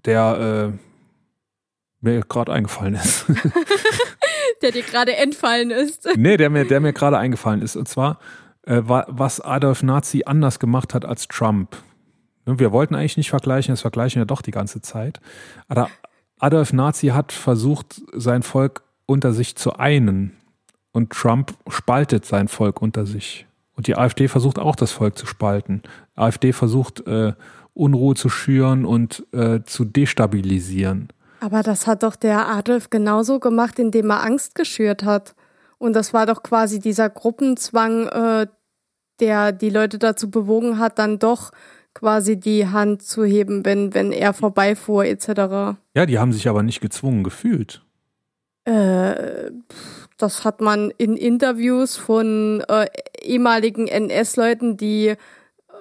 der äh, mir gerade eingefallen ist. (laughs) der dir gerade entfallen ist. nee, der mir, der mir gerade eingefallen ist. Und zwar, äh, wa- was Adolf Nazi anders gemacht hat als Trump. Ne, Wir wollten eigentlich nicht vergleichen, das vergleichen wir doch die ganze Zeit. Aber Adolf Nazi hat versucht, sein Volk unter sich zu einen. Und Trump spaltet sein Volk unter sich. Und die AfD versucht auch, das Volk zu spalten. Die AfD versucht, äh, Unruhe zu schüren und äh, zu destabilisieren. Aber das hat doch der Adolf genauso gemacht, indem er Angst geschürt hat. Und das war doch quasi dieser Gruppenzwang, äh, der die Leute dazu bewogen hat, dann doch quasi die Hand zu heben, wenn, wenn er vorbeifuhr, etc. Ja, die haben sich aber nicht gezwungen gefühlt. Äh, das hat man in Interviews von äh, ehemaligen NS-Leuten, die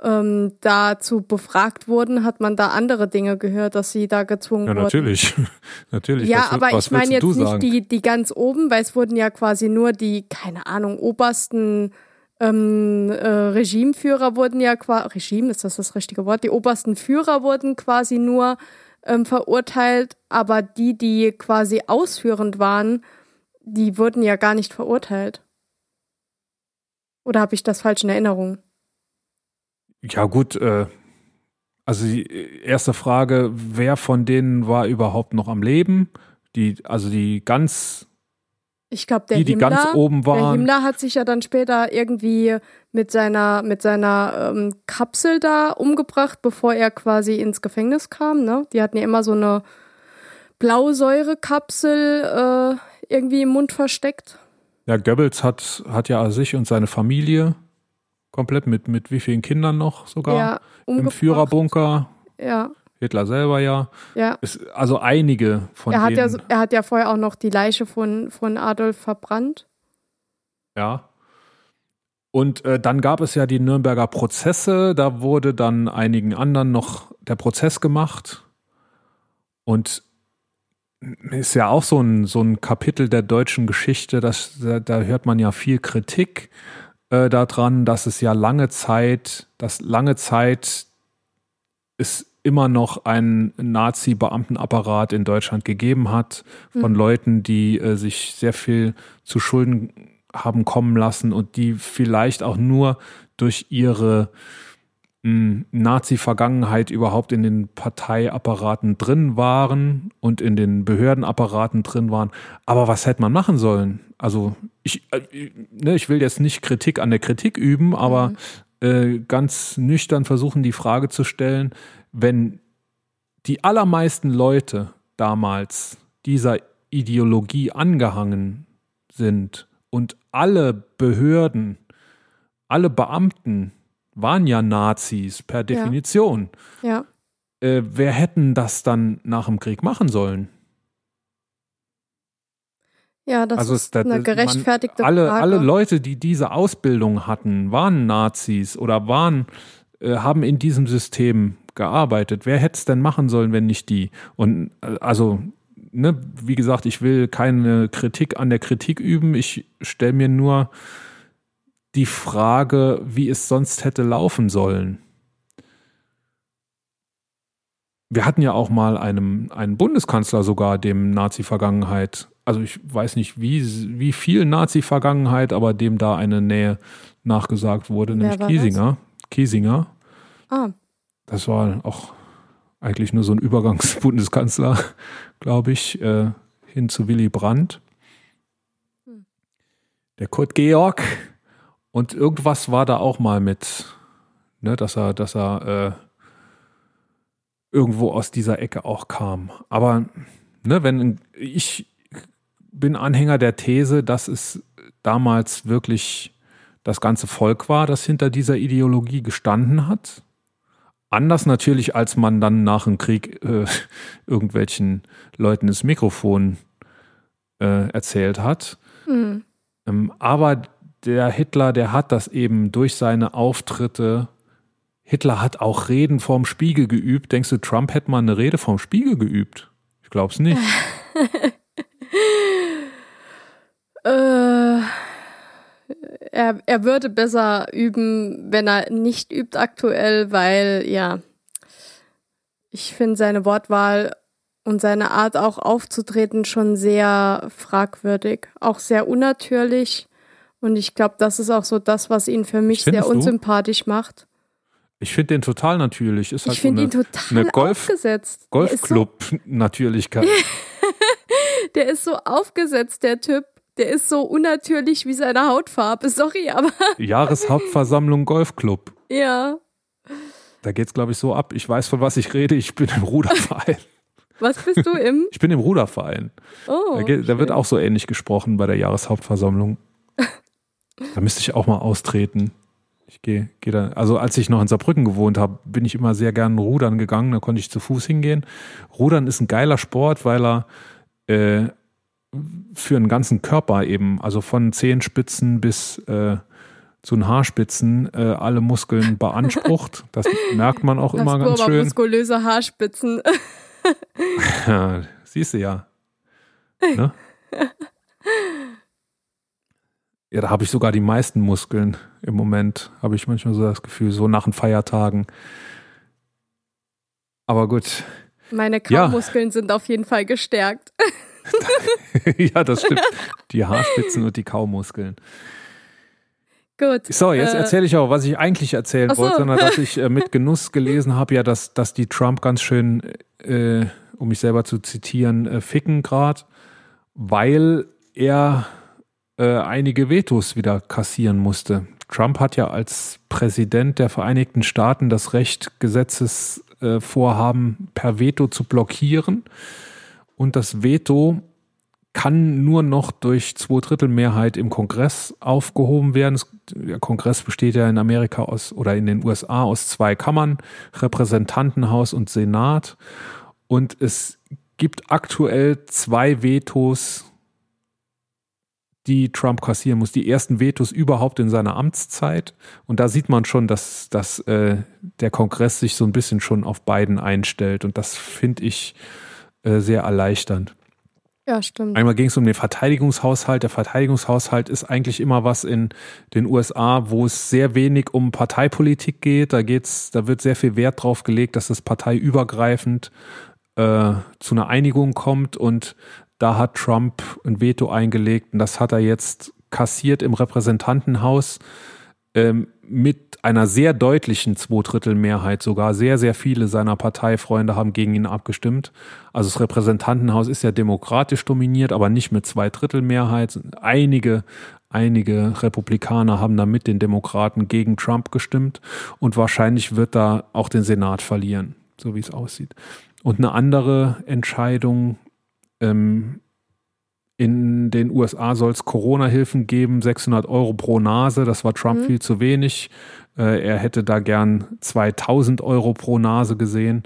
ähm, dazu befragt wurden, hat man da andere Dinge gehört, dass sie da gezwungen Ja, wurden. natürlich. (laughs) natürlich. Ja, was, aber was ich meine jetzt nicht sagen? die, die ganz oben, weil es wurden ja quasi nur die, keine Ahnung, obersten ähm, äh, Regimeführer wurden ja quasi, Regime, ist das das richtige Wort? Die obersten Führer wurden quasi nur ähm, verurteilt, aber die, die quasi ausführend waren, die wurden ja gar nicht verurteilt. Oder habe ich das falsch in Erinnerung? Ja, gut. Äh, also die erste Frage, wer von denen war überhaupt noch am Leben? Die, also die ganz, Ich glaube, der die, die Himmler, ganz oben der waren. Himmler hat sich ja dann später irgendwie mit seiner, mit seiner ähm, Kapsel da umgebracht, bevor er quasi ins Gefängnis kam. Ne? Die hatten ja immer so eine Blausäurekapsel äh, irgendwie im Mund versteckt. Ja, Goebbels hat, hat ja sich und seine Familie komplett mit, mit wie vielen Kindern noch sogar Ja, im umgebracht. Führerbunker. Ja, Hitler selber ja. ja. Es, also einige von Er hat, ja, denen. so- er hat ja vorher auch noch die Leiche von, von Adolf verbrannt. Ja. Und äh, dann gab es ja die Nürnberger Prozesse, da wurde dann einigen anderen noch der Prozess gemacht. Und ist ja auch so ein, so ein Kapitel der deutschen Geschichte, das, da, da hört man ja viel Kritik äh, daran, dass es ja lange Zeit, dass lange Zeit es immer noch einen Nazi-Beamtenapparat in Deutschland gegeben hat, von Mhm. Leuten, die äh, sich sehr viel zu Schulden haben kommen lassen und die vielleicht auch nur durch ihre Nazi-Vergangenheit überhaupt in den Parteiapparaten drin waren und in den Behördenapparaten drin waren. Aber was hätte man machen sollen? Also ich, äh, ne, ich will jetzt nicht Kritik an der Kritik üben, aber äh, ganz nüchtern versuchen, die Frage zu stellen, wenn die allermeisten Leute damals dieser Ideologie angehangen sind und alle Behörden, alle Beamten waren ja Nazis per Definition. Ja. Äh, wer hätten das dann nach dem Krieg machen sollen? Ja, das Also ist da- eine man- gerechtfertigte alle, Frage. alle Leute, die diese Ausbildung hatten, waren Nazis oder waren, äh, haben in diesem System gearbeitet. Wer hätte es denn machen sollen, wenn nicht die? Und äh, also, ne, wie gesagt, ich will keine Kritik an der Kritik üben. Ich stelle mir nur die Frage, wie es sonst hätte laufen sollen. Wir hatten ja auch mal einem, einen Bundeskanzler sogar, dem Nazi-Vergangenheit, also ich weiß nicht, wie, wie viel Nazi-Vergangenheit, aber dem da eine Nähe nachgesagt wurde, Wer nämlich war das? Kiesinger. Kiesinger. ah, Das war auch eigentlich nur so ein Übergangsbundeskanzler, (laughs) glaube ich, äh, hin zu Willy Brandt. Hm. Der Kurt Georg. Und irgendwas war da auch mal mit, ne, dass er, dass er äh, irgendwo aus dieser Ecke auch kam. Aber ne, wenn ich bin Anhänger der These, dass es damals wirklich das ganze Volk war, das hinter dieser Ideologie gestanden hat. Anders natürlich, als man dann nach dem Krieg äh, (laughs) irgendwelchen Leuten das Mikrofon äh, erzählt hat. hm. Ähm, aber der Hitler, der hat das eben durch seine Auftritte. Hitler hat auch Reden vorm Spiegel geübt. Denkst du, Trump hätte mal eine Rede vorm Spiegel geübt? Ich glaube es nicht. (laughs) Äh, er, er würde besser üben, wenn er nicht übt aktuell, weil ja, ich finde seine Wortwahl und seine Art auch aufzutreten schon sehr fragwürdig, auch sehr unnatürlich. Und ich glaube, das ist auch so das, was ihn für mich sehr Findest du? unsympathisch macht. Ich finde den total natürlich. Ist halt Ich finde so ihn total eine Golf- aufgesetzt. Der ist so Golfclub-Natürlichkeit. (laughs) (laughs) Der ist so aufgesetzt, der Typ. Der ist so unnatürlich wie seine Hautfarbe. (laughs) Sorry, aber Jahreshauptversammlung Golfclub. ja. Da geht's, glaube ich, so ab. Ich weiß, von was ich rede. Ich bin im Ruderverein. Was bist du im? Ich bin im Ruderverein. Oh. Da, geht, da wird auch so ähnlich gesprochen bei der Jahreshauptversammlung. Da müsste ich auch mal austreten. Ich gehe geh da, also als ich noch in Saarbrücken gewohnt habe, bin ich immer sehr gern rudern gegangen. Da konnte ich zu Fuß hingehen. Rudern ist ein geiler Sport, weil er äh, für einen ganzen Körper eben, also von Zehenspitzen bis äh, zu den Haarspitzen äh, alle Muskeln (laughs) beansprucht. Das merkt man auch immer ganz schön. muskulöse Haarspitzen. (laughs) ja, siehst du ja. Ne? (laughs) Ja, da habe ich sogar die meisten Muskeln im Moment, habe ich manchmal so das Gefühl, so nach den Feiertagen. Aber gut. Meine Kaumuskeln ja. sind auf jeden Fall gestärkt. (laughs) ja, das stimmt. Die Haarspitzen und die Kaumuskeln. Gut. So, jetzt äh, erzähle ich auch, was ich eigentlich erzählen so. wollte, sondern dass ich äh, mit (laughs) Genuss gelesen habe, ja, dass, dass die Trump ganz schön, äh, um mich selber zu zitieren, äh, ficken gerade, weil er äh, einige Vetos wieder kassieren musste. Trump hat ja als Präsident der Vereinigten Staaten das Recht, Gesetzesvorhaben äh, per Veto zu blockieren. Und das Veto kann nur noch durch Zweidrittelmehrheit im Kongress aufgehoben werden. Der Kongress besteht ja in Amerika aus oder in den USA aus zwei Kammern, Repräsentantenhaus und Senat. Und es gibt aktuell zwei Vetos die Trump kassieren muss. Die ersten Vetos überhaupt in seiner Amtszeit. Und da sieht man schon, dass, dass äh, der Kongress sich so ein bisschen schon auf beiden einstellt. Und das finde ich äh, sehr erleichternd. Ja, stimmt. Einmal ging es um den Verteidigungshaushalt. Der Verteidigungshaushalt ist eigentlich immer was in den USA, wo es sehr wenig um Parteipolitik geht. Da geht's, da wird sehr viel Wert drauf gelegt, dass es parteiübergreifend äh, zu einer Einigung kommt und da hat Trump ein Veto eingelegt und das hat er jetzt kassiert im Repräsentantenhaus ähm, mit einer sehr deutlichen Zweidrittelmehrheit sogar. Sehr, sehr viele seiner Parteifreunde haben gegen ihn abgestimmt. Also das Repräsentantenhaus ist ja demokratisch dominiert, aber nicht mit Zweidrittelmehrheit. Einige, einige Republikaner haben da mit den Demokraten gegen Trump gestimmt und wahrscheinlich wird da auch den Senat verlieren, so wie es aussieht. Und eine andere Entscheidung ähm, in den USA soll es Corona-Hilfen geben, 600 Euro pro Nase. Das war Trump mhm. viel zu wenig. Äh, er hätte da gern 2000 Euro pro Nase gesehen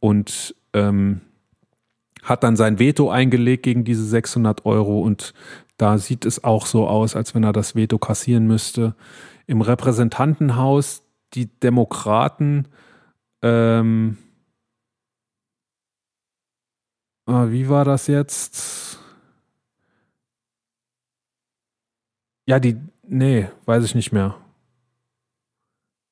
und ähm, hat dann sein Veto eingelegt gegen diese 600 Euro. Und da sieht es auch so aus, als wenn er das Veto kassieren müsste. Im Repräsentantenhaus die Demokraten ähm, Ah, wie war das jetzt? Ja, die, nee, weiß ich nicht mehr.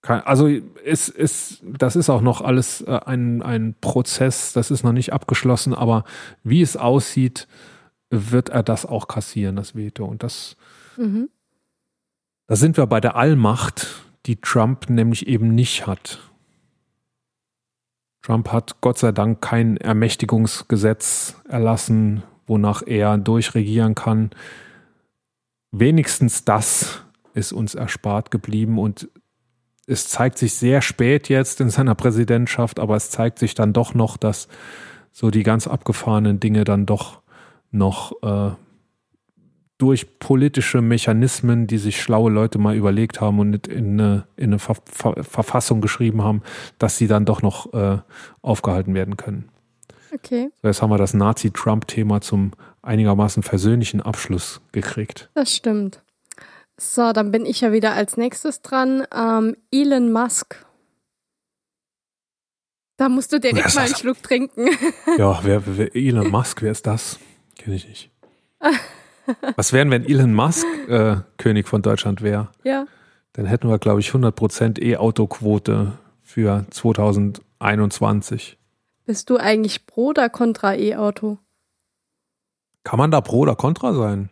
also es ist, das ist auch noch alles äh, ein, ein Prozess, das ist noch nicht abgeschlossen, aber wie es aussieht, wird er das auch kassieren, das Veto. Und das, mhm. da sind wir bei der Allmacht, die Trump nämlich eben nicht hat. Trump hat Gott sei Dank kein Ermächtigungsgesetz erlassen, wonach er durchregieren kann. Wenigstens das ist uns erspart geblieben und es zeigt sich sehr spät jetzt in seiner Präsidentschaft, aber es zeigt sich dann doch noch, dass so die ganz abgefahrenen Dinge dann doch noch äh, durch politische Mechanismen, die sich schlaue Leute mal überlegt haben und in eine, in eine Ver Ver Verfassung geschrieben haben, dass sie dann doch noch äh, aufgehalten werden können. Okay. So, jetzt haben wir das Nazi-Trump-Thema zum einigermaßen versöhnlichen Abschluss gekriegt. Das stimmt. So, dann bin ich ja wieder als nächstes dran. Ähm, Elon Musk. Da musst du direkt mal einen Schluck trinken. Ja, (laughs) wer, wer, Elon Musk, wer ist das? Kenne ich nicht. (laughs) Was wären, wenn Elon Musk äh, König von Deutschland wäre? Ja. Dann hätten wir, glaube ich, 100% E-Auto-Quote für 2021. Bist du eigentlich pro oder contra E-Auto? Kann man da pro oder contra sein?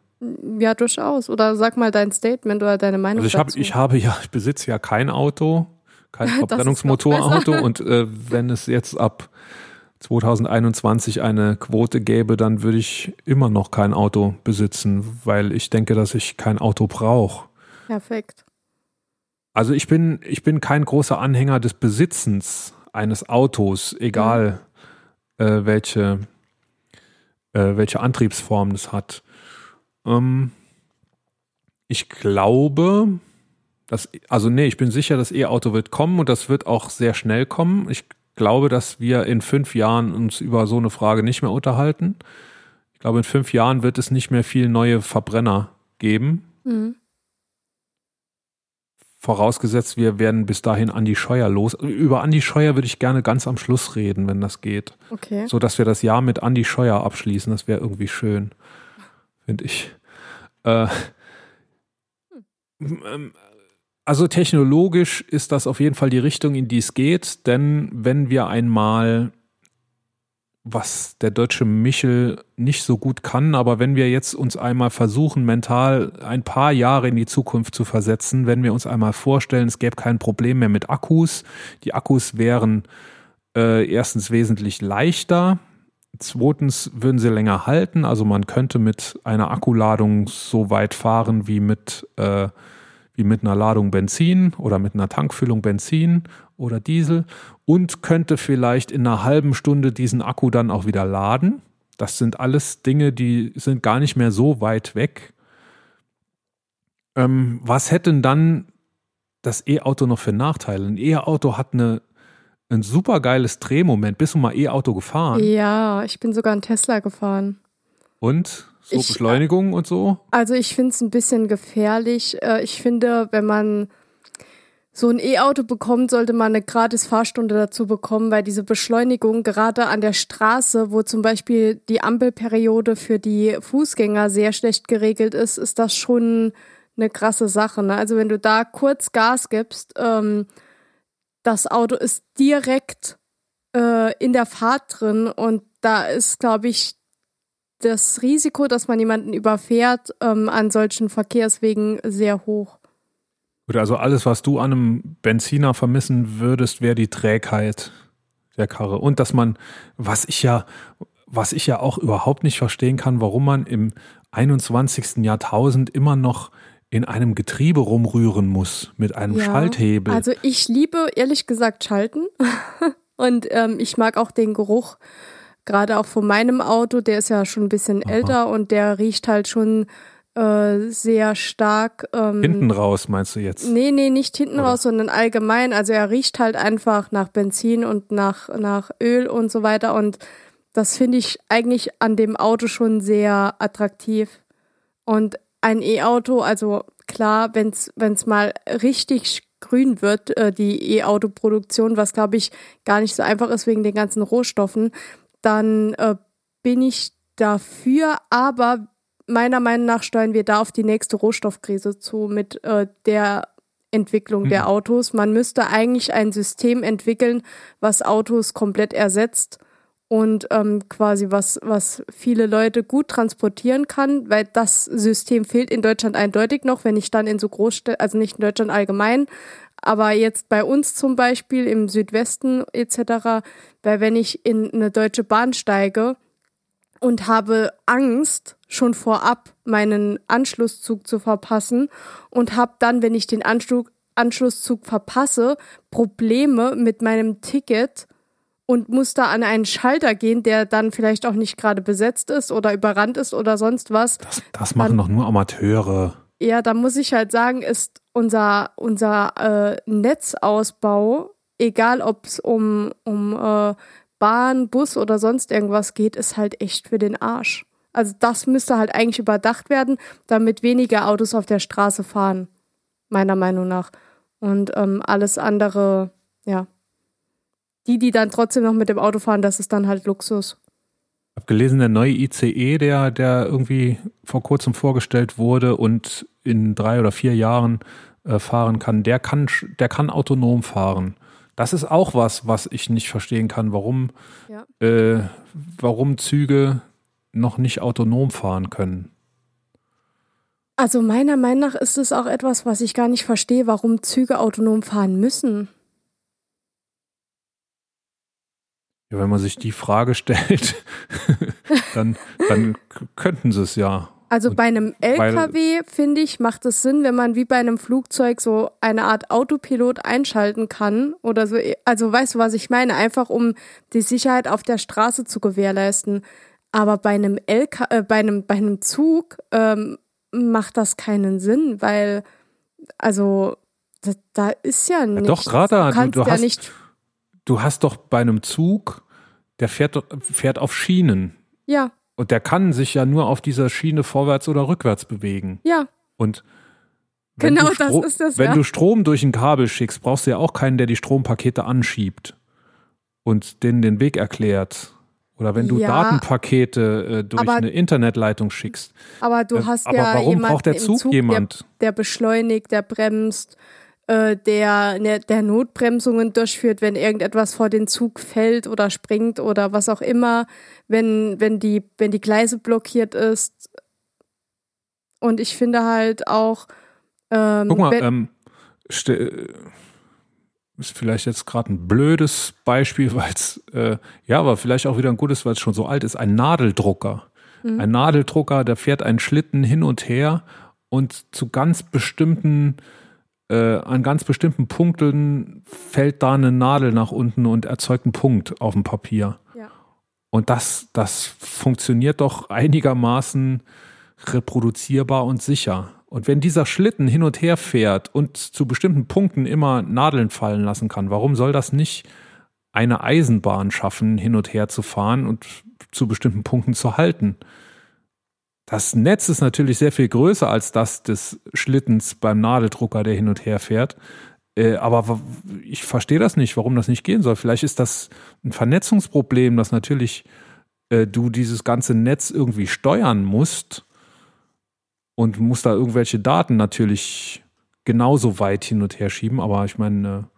Ja, durchaus. Oder sag mal dein Statement oder deine Meinung also ich dazu. Hab, ich habe ja, ich besitze ja kein Auto, kein (laughs) Verbrennungsmotorauto und äh, wenn es jetzt ab 2021 eine Quote gäbe, dann würde ich immer noch kein Auto besitzen, weil ich denke, dass ich kein Auto brauche. Perfekt. Also ich bin, ich bin kein großer Anhänger des Besitzens eines Autos, egal mhm. äh, welche, äh, welche Antriebsform es hat. Ähm, ich glaube, dass, also nee, ich bin sicher, das E-Auto wird kommen und das wird auch sehr schnell kommen. Ich glaube, dass wir in fünf Jahren uns über so eine Frage nicht mehr unterhalten. Ich glaube, in fünf Jahren wird es nicht mehr viel neue Verbrenner geben. Mhm. Vorausgesetzt, wir werden bis dahin Andi Scheuer los. Über Andi Scheuer würde ich gerne ganz am Schluss reden, wenn das geht. Okay. So dass wir das Jahr mit Andi Scheuer abschließen. Das wäre irgendwie schön, finde ich. Äh, hm. Also technologisch ist das auf jeden Fall die Richtung, in die es geht, denn wenn wir einmal was der deutsche Michel nicht so gut kann, aber wenn wir jetzt uns einmal versuchen, mental ein paar Jahre in die Zukunft zu versetzen, wenn wir uns einmal vorstellen, es gäbe kein Problem mehr mit Akkus, die Akkus wären äh, erstens wesentlich leichter, zweitens würden sie länger halten, also man könnte mit einer Akkuladung so weit fahren wie mit äh, wie mit einer Ladung Benzin oder mit einer Tankfüllung Benzin oder Diesel und könnte vielleicht in einer halben Stunde diesen Akku dann auch wieder laden. Das sind alles Dinge, die sind gar nicht mehr so weit weg. Ähm, was hätte denn dann das E-Auto noch für Nachteile? Ein E-Auto hat eine, ein super geiles Drehmoment. Bist du mal E-Auto gefahren? Ja, ich bin sogar ein Tesla gefahren. Und? So ich, Beschleunigung und so? Also ich finde es ein bisschen gefährlich. Äh, ich finde, wenn man so ein E-Auto bekommt, sollte man eine gratis Fahrstunde dazu bekommen, weil diese Beschleunigung gerade an der Straße, wo zum Beispiel die Ampelperiode für die Fußgänger sehr schlecht geregelt ist, ist das schon eine krasse Sache. Ne? Also wenn du da kurz Gas gibst, ähm, das Auto ist direkt äh, in der Fahrt drin und da ist, glaube ich, das Risiko, dass man jemanden überfährt, ähm, an solchen Verkehrswegen sehr hoch. Gut, also alles, was du an einem Benziner vermissen würdest, wäre die Trägheit der Karre. Und dass man, was ich ja, was ich ja auch überhaupt nicht verstehen kann, warum man im 21. Jahrtausend immer noch in einem Getriebe rumrühren muss mit einem ja, Schalthebel. Also ich liebe ehrlich gesagt Schalten (laughs) und ähm, ich mag auch den Geruch gerade auch von meinem Auto, der ist ja schon ein bisschen Aha. älter und der riecht halt schon äh, sehr stark. Ähm, hinten raus meinst du jetzt? Nee, nee, nicht hinten Oder? raus, sondern allgemein. Also er riecht halt einfach nach Benzin und nach, nach Öl und so weiter. Und das finde ich eigentlich an dem Auto schon sehr attraktiv. Und ein E-Auto, also klar, wenn es mal richtig grün wird, äh, die E-Auto-Produktion, was glaube ich gar nicht so einfach ist wegen den ganzen Rohstoffen, dann äh, bin ich dafür, aber meiner Meinung nach steuern wir da auf die nächste Rohstoffkrise zu mit äh, der Entwicklung mhm. der Autos. Man müsste eigentlich ein System entwickeln, was Autos komplett ersetzt und ähm, quasi was, was viele Leute gut transportieren kann, weil das System fehlt in Deutschland eindeutig noch, wenn ich dann in so Großstädten, also nicht in Deutschland allgemein, aber jetzt bei uns zum Beispiel im Südwesten etc., weil wenn ich in eine deutsche Bahn steige und habe Angst, schon vorab meinen Anschlusszug zu verpassen und habe dann, wenn ich den Anschluss, Anschlusszug verpasse, Probleme mit meinem Ticket und muss da an einen Schalter gehen, der dann vielleicht auch nicht gerade besetzt ist oder überrannt ist oder sonst was. Das, das machen dann, doch nur Amateure. Ja, da muss ich halt sagen, ist unser, unser äh, Netzausbau, egal ob es um, um äh, Bahn, Bus oder sonst irgendwas geht, ist halt echt für den Arsch. Also das müsste halt eigentlich überdacht werden, damit weniger Autos auf der Straße fahren, meiner Meinung nach. Und ähm, alles andere, ja. Die, die dann trotzdem noch mit dem Auto fahren, das ist dann halt Luxus. Ich habe gelesen, der neue ICE, der, der irgendwie vor kurzem vorgestellt wurde und in drei oder vier Jahren äh, fahren kann, der kann, der kann autonom fahren. Das ist auch was, was ich nicht verstehen kann, warum, ja. äh, warum Züge noch nicht autonom fahren können. Also meiner Meinung nach ist es auch etwas, was ich gar nicht verstehe, warum Züge autonom fahren müssen. Ja, wenn man sich die Frage (laughs) stellt, dann, dann könnten sie es ja. Also bei einem LKW, finde ich, macht es Sinn, wenn man wie bei einem Flugzeug so eine Art Autopilot einschalten kann oder so. Also weißt du, was ich meine? Einfach um die Sicherheit auf der Straße zu gewährleisten. Aber bei einem LK, äh, bei einem, bei einem Zug ähm, macht das keinen Sinn, weil, also, da, da ist ja nicht. Ja, doch, gerade, du, du, ja hast, nicht du hast doch bei einem Zug, der fährt, fährt auf Schienen. Ja. Und der kann sich ja nur auf dieser Schiene vorwärts oder rückwärts bewegen. Ja. Und wenn Genau das ist das, Wenn ja. du Strom durch ein Kabel schickst, brauchst du ja auch keinen, der die Strompakete anschiebt und denen den Weg erklärt. Oder wenn du Ja. Datenpakete äh, durch Aber- eine Internetleitung schickst. Aber du Äh, hast aber ja warum braucht der Zug Zug, jemand? Der, der beschleunigt, der bremst, äh, der, der, der Notbremsungen durchführt, wenn irgendetwas vor den Zug fällt oder springt oder was auch immer, wenn, wenn, die, wenn die Gleise blockiert ist. Und ich finde halt auch, ähm, Guck mal, wenn, ähm, ist vielleicht jetzt gerade ein blödes Beispiel, (laughs) weil es, äh, ja, aber vielleicht auch wieder ein gutes, weil es schon so alt ist, ein Nadeldrucker. Mhm. Ein Nadeldrucker, der fährt einen Schlitten hin und her und zu ganz bestimmten, äh, an ganz bestimmten Punkten fällt da eine Nadel nach unten und erzeugt einen Punkt auf dem Papier. Ja. Und das, das funktioniert doch einigermaßen reproduzierbar und sicher. Und wenn dieser Schlitten hin und her fährt und zu bestimmten Punkten immer Nadeln fallen lassen kann, warum soll das nicht eine Eisenbahn schaffen, hin und her zu fahren und zu bestimmten Punkten zu halten? Das Netz ist natürlich sehr viel größer als das des Schlittens beim Nadeldrucker, der hin und her fährt. Äh, aber ich verstehe das nicht, warum das nicht gehen soll. Vielleicht ist das ein Vernetzungsproblem, dass natürlich äh, du dieses ganze Netz irgendwie steuern musst und musst da irgendwelche Daten natürlich genauso weit hin und her schieben. Aber ich meine,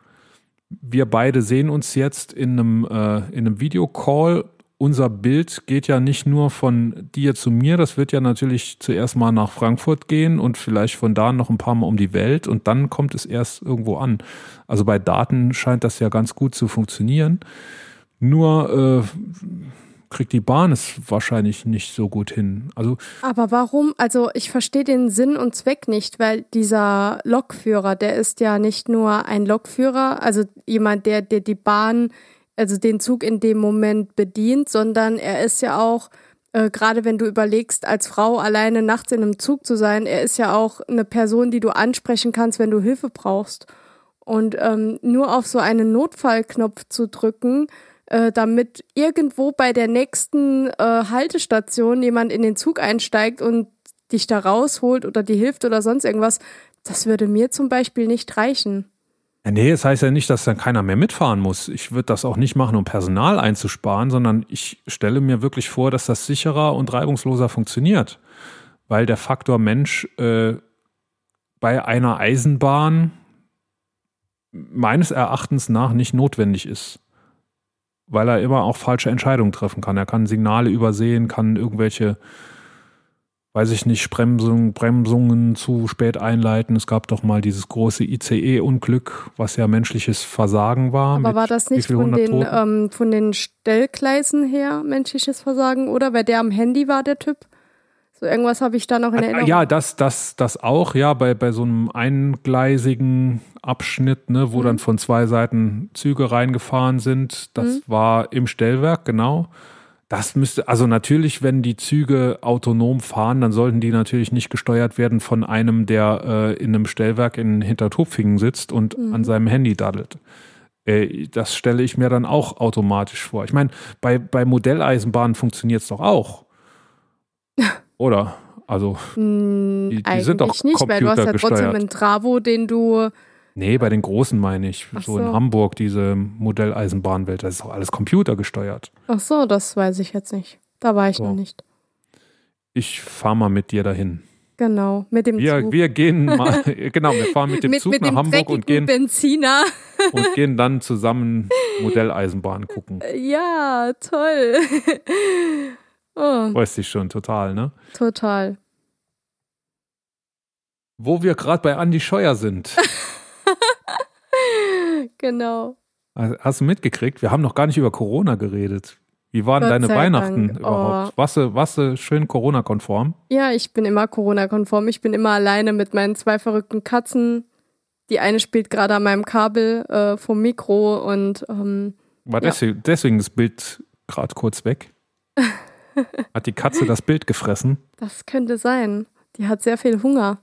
äh, wir beide sehen uns jetzt in einem, in einem Videocall. Unser Bild geht ja nicht nur von dir zu mir, das wird ja natürlich zuerst mal nach Frankfurt gehen und vielleicht von da noch ein paar Mal um die Welt und dann kommt es erst irgendwo an. Also bei Daten scheint das ja ganz gut zu funktionieren. Nur äh, kriegt die Bahn es wahrscheinlich nicht so gut hin. Also Aber warum? Also ich verstehe den Sinn und Zweck nicht, weil dieser Lokführer, der ist ja nicht nur ein Lokführer, also jemand, der, der die Bahn, also den Zug in dem Moment bedient, sondern er ist ja auch, äh, gerade wenn du überlegst, als Frau alleine nachts in einem Zug zu sein, er ist ja auch eine Person, die du ansprechen kannst, wenn du Hilfe brauchst. Und ähm, nur auf so einen Notfallknopf zu drücken, äh, damit irgendwo bei der nächsten äh, Haltestation jemand in den Zug einsteigt und dich da rausholt oder dir hilft oder sonst irgendwas, das würde mir zum Beispiel nicht reichen. Ja, nee, es heißt ja nicht, dass dann keiner mehr mitfahren muss. Ich würde das auch nicht machen, um Personal einzusparen, sondern ich stelle mir wirklich vor, dass das sicherer und reibungsloser funktioniert. Weil der Faktor Mensch äh, bei einer Eisenbahn meines Erachtens nach nicht notwendig ist. Weil er immer auch falsche Entscheidungen treffen kann. Er kann Signale übersehen, kann irgendwelche weiß ich nicht, Bremsung, Bremsungen zu spät einleiten. Es gab doch mal dieses große ICE-Unglück, was ja menschliches Versagen war. Aber war das nicht von den, ähm, von den Stellgleisen her menschliches Versagen, oder? Weil der am Handy war, der Typ? So irgendwas habe ich da noch in Ah, Erinnerung. Ja, das, das, das auch, ja, bei, bei so einem eingleisigen Abschnitt, ne, Mhm. wo dann von zwei Seiten Züge reingefahren sind. Das Mhm. war im Stellwerk, genau. Das müsste, also natürlich, wenn die Züge autonom fahren, dann sollten die natürlich nicht gesteuert werden von einem, der äh, in einem Stellwerk in Hintertupfingen sitzt und Mhm. an seinem Handy daddelt. Äh, das stelle ich mir dann auch automatisch vor. Ich meine, bei, bei Modelleisenbahnen funktioniert es doch auch. (laughs) Oder? Also, Hm, die- die sind doch nicht, weil du hast ja trotzdem einen Travo, den du. Nee, bei den Großen meine ich. Ach so in so. Hamburg, diese Modelleisenbahnwelt, das ist doch alles computergesteuert. Ach so, das weiß ich jetzt nicht. Da war ich So. noch nicht. Ich fahre mal mit dir dahin. Genau, mit dem Wir, Zug. wir gehen (laughs) mal, genau, wir fahren mit dem mit, Zug mit nach dem Hamburg und gehen, Benziner. (laughs) und gehen dann zusammen Modelleisenbahn gucken. Ja, toll. (laughs) oh, Freust dich schon total, ne? total. Wo wir gerade bei Andy Scheuer sind. (laughs) Genau. Also, Hast du mitgekriegt? Wir haben noch gar nicht über Corona geredet. Wie waren Gott deine Weihnachten Dank. überhaupt? Warst du, warst du schön Corona-konform? Ja, ich bin immer Corona-konform. Ich bin immer alleine mit meinen zwei verrückten Katzen. Die eine spielt gerade an meinem Kabel äh, vom Mikro und ähm, War Ja. deswegen, deswegen das Bild gerade kurz weg? (laughs) Hat die Katze das Bild gefressen? das könnte sein. Die hat sehr viel Hunger.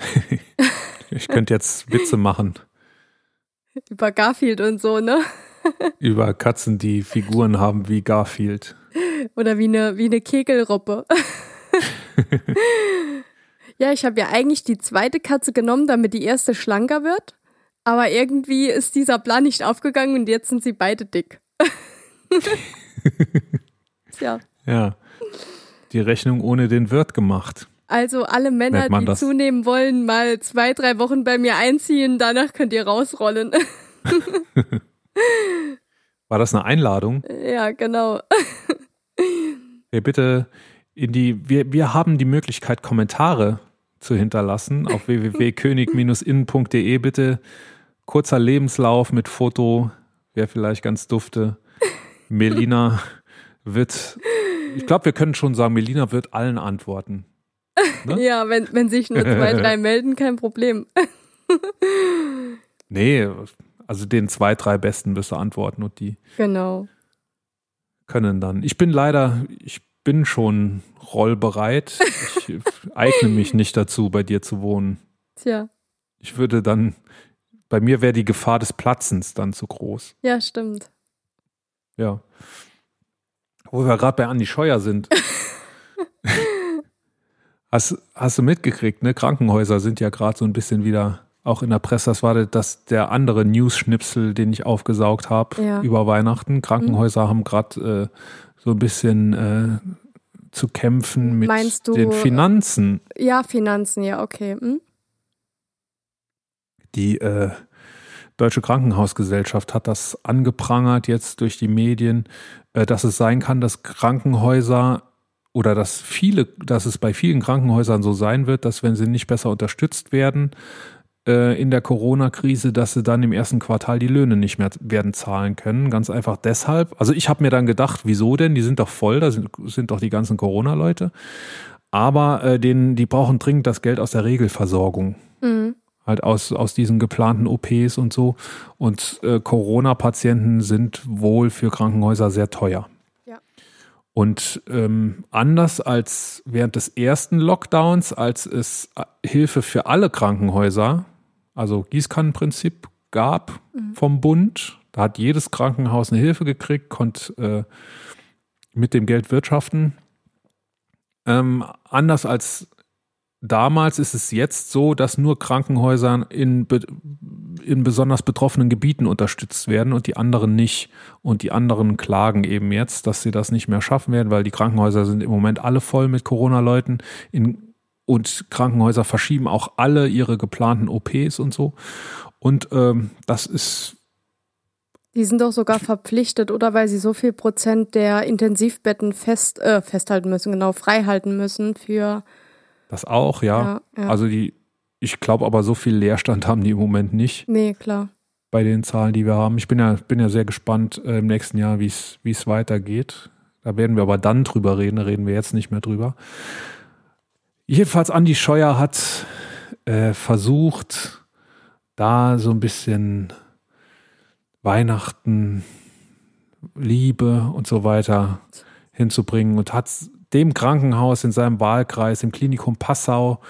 (laughs) Ich könnte jetzt Witze machen. Über Garfield und so, ne? Über Katzen, die Figuren haben wie Garfield. Oder wie eine, wie eine Kegelroppe. ja, ich habe ja eigentlich die zweite Katze genommen, damit die erste schlanker wird. Aber irgendwie ist dieser Plan nicht aufgegangen und jetzt sind sie beide dick. (laughs) Tja. Ja. Die Rechnung ohne den Wirt gemacht. Also alle Männer, die das? zunehmen wollen, mal zwei, drei Wochen bei mir einziehen, danach könnt ihr rausrollen. (laughs) War das eine Einladung? Ja, genau. Hey, bitte in die, wir, wir haben die Möglichkeit, Kommentare zu hinterlassen auf www.könig-innen.de. Bitte kurzer Lebenslauf mit Foto, wäre vielleicht ganz dufte. Melina (laughs) wird, ich glaube, wir können schon sagen, Melina wird allen antworten. Ne? Ja, wenn, wenn sich nur zwei, (laughs) drei melden, kein Problem. (laughs) nee, also den zwei, drei Besten wirst du antworten und die genau. können dann. Ich bin leider, ich bin schon rollbereit. Ich (laughs) eigne mich nicht dazu, bei dir zu wohnen. Tja. Ich würde dann, bei mir wäre die Gefahr des Platzens dann zu groß. Ja, stimmt. Ja. Wo wir gerade bei Andi Scheuer sind. Hast, hast du mitgekriegt, ne? Krankenhäuser sind ja gerade so ein bisschen wieder auch in der Presse. Das war das der andere News-Schnipsel, den ich aufgesaugt habe ja. über Weihnachten. Krankenhäuser mhm. haben gerade äh, so ein bisschen äh, zu kämpfen mit du, den Finanzen. Ja, Finanzen, ja, okay. Hm? Die äh, Deutsche Krankenhausgesellschaft hat das angeprangert jetzt durch die Medien, äh, dass es sein kann, dass Krankenhäuser oder dass viele, dass es bei vielen Krankenhäusern so sein wird, dass wenn sie nicht besser unterstützt werden, äh, in der Corona-Krise, dass sie dann im ersten Quartal die Löhne nicht mehr werden zahlen können. Ganz einfach deshalb. Also ich habe mir dann gedacht, wieso denn? Die sind doch voll, da sind, sind doch die ganzen Corona-Leute. Aber äh, denen, die brauchen dringend das Geld aus der Regelversorgung. Mhm. Halt aus, aus diesen geplanten OPs und so. Und äh, Corona-Patienten sind wohl für Krankenhäuser sehr teuer. Und ähm, anders als während des ersten Lockdowns, als es äh, Hilfe für alle Krankenhäuser also Gießkannenprinzip gab mhm. vom Bund. Da hat jedes Krankenhaus eine Hilfe gekriegt, konnte äh, mit dem Geld wirtschaften. Ähm, anders als damals ist es jetzt so, dass nur Krankenhäuser in, in besonders betroffenen Gebieten unterstützt werden und die anderen nicht. Und die anderen klagen eben jetzt, dass sie das nicht mehr schaffen werden, weil die Krankenhäuser sind im Moment alle voll mit Corona-Leuten. Und Krankenhäuser verschieben auch alle ihre geplanten OPs und so. Und ähm, das ist. Die sind doch sogar verpflichtet, oder weil sie so viel Prozent der Intensivbetten fest, äh, festhalten müssen, genau, freihalten müssen für. Das auch, ja. ja, ja. Also die, ich glaube aber, so viel Leerstand (laughs) haben die im Moment nicht. Nee, klar. Bei den Zahlen, die wir haben. Ich bin ja, bin ja sehr gespannt äh, im nächsten Jahr, wie es weitergeht. Da werden wir aber dann drüber reden, da reden wir jetzt nicht mehr drüber. Jedenfalls Andi Scheuer hat äh, versucht, da so ein bisschen Weihnachten, Liebe und so weiter hinzubringen und hat dem Krankenhaus in seinem Wahlkreis, im Klinikum Passau,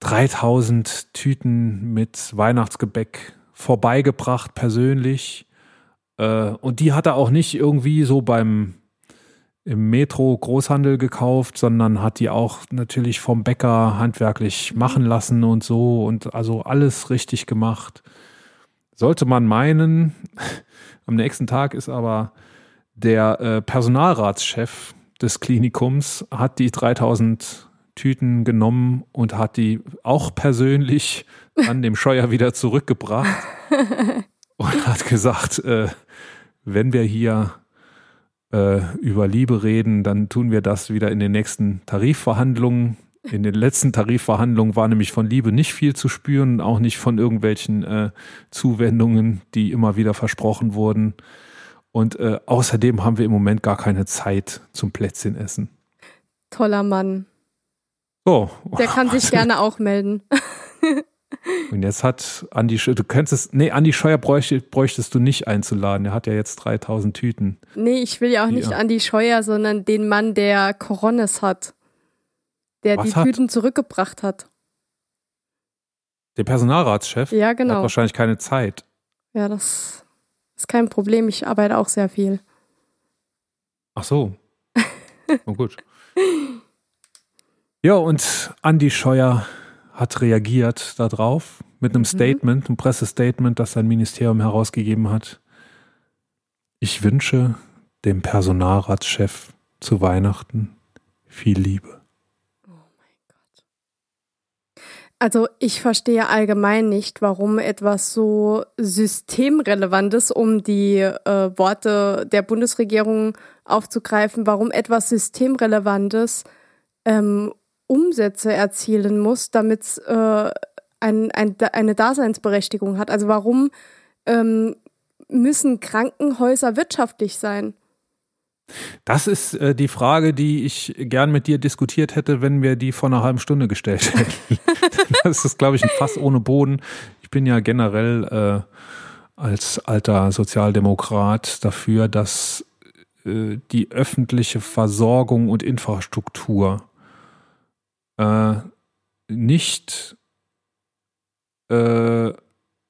3000 Tüten mit Weihnachtsgebäck vorbeigebracht, persönlich. Äh, und die hat er auch nicht irgendwie so beim im Metro Großhandel gekauft, sondern hat die auch natürlich vom Bäcker handwerklich mhm. machen lassen und so und also alles richtig gemacht. Sollte man meinen, (laughs) am nächsten Tag ist aber der äh, Personalratschef des Klinikums hat die 3000 Tüten genommen und hat die auch persönlich (laughs) an dem Scheuer wieder zurückgebracht (laughs) und hat gesagt, äh, wenn wir hier äh, über Liebe reden, dann tun wir das wieder in den nächsten Tarifverhandlungen. In den letzten Tarifverhandlungen war nämlich von Liebe nicht viel zu spüren, auch nicht von irgendwelchen äh, Zuwendungen, die immer wieder versprochen wurden. Und äh, außerdem haben wir im Moment gar keine Zeit zum Plätzchenessen. Toller Mann. So. Der kann sich (laughs) gerne auch melden. (laughs) Und jetzt hat Andi, du könntest, nee, Andi Scheuer bräuchte, bräuchtest du nicht einzuladen. Er hat ja jetzt 3000 Tüten. Nee, ich will ja auch nicht ja. Andi Scheuer, sondern den Mann, der Coronis hat. Der Was die hat? Tüten zurückgebracht hat. Der Personalratschef? Ja, genau. Hat wahrscheinlich keine Zeit. Ja, das ist kein Problem. Ich arbeite auch sehr viel. Ach so. Oh gut. Ja, und Andy Scheuer hat reagiert darauf mit einem mhm. Statement, einem Pressestatement, das sein Ministerium herausgegeben hat. Ich wünsche dem Personalratschef zu Weihnachten viel Liebe. Also ich verstehe allgemein nicht, warum etwas so systemrelevantes, um die äh, Worte der Bundesregierung aufzugreifen, warum etwas systemrelevantes ähm, Umsätze erzielen muss, damit es äh, ein, ein, eine Daseinsberechtigung hat. Also warum ähm, müssen Krankenhäuser wirtschaftlich sein? Das ist äh, die Frage, die ich gern mit dir diskutiert hätte, wenn wir die vor einer halben Stunde gestellt (laughs) hätten. das ist, glaube ich, ein Fass ohne Boden. Ich bin ja generell äh, als alter Sozialdemokrat dafür, dass äh, die öffentliche Versorgung und Infrastruktur äh, nicht äh,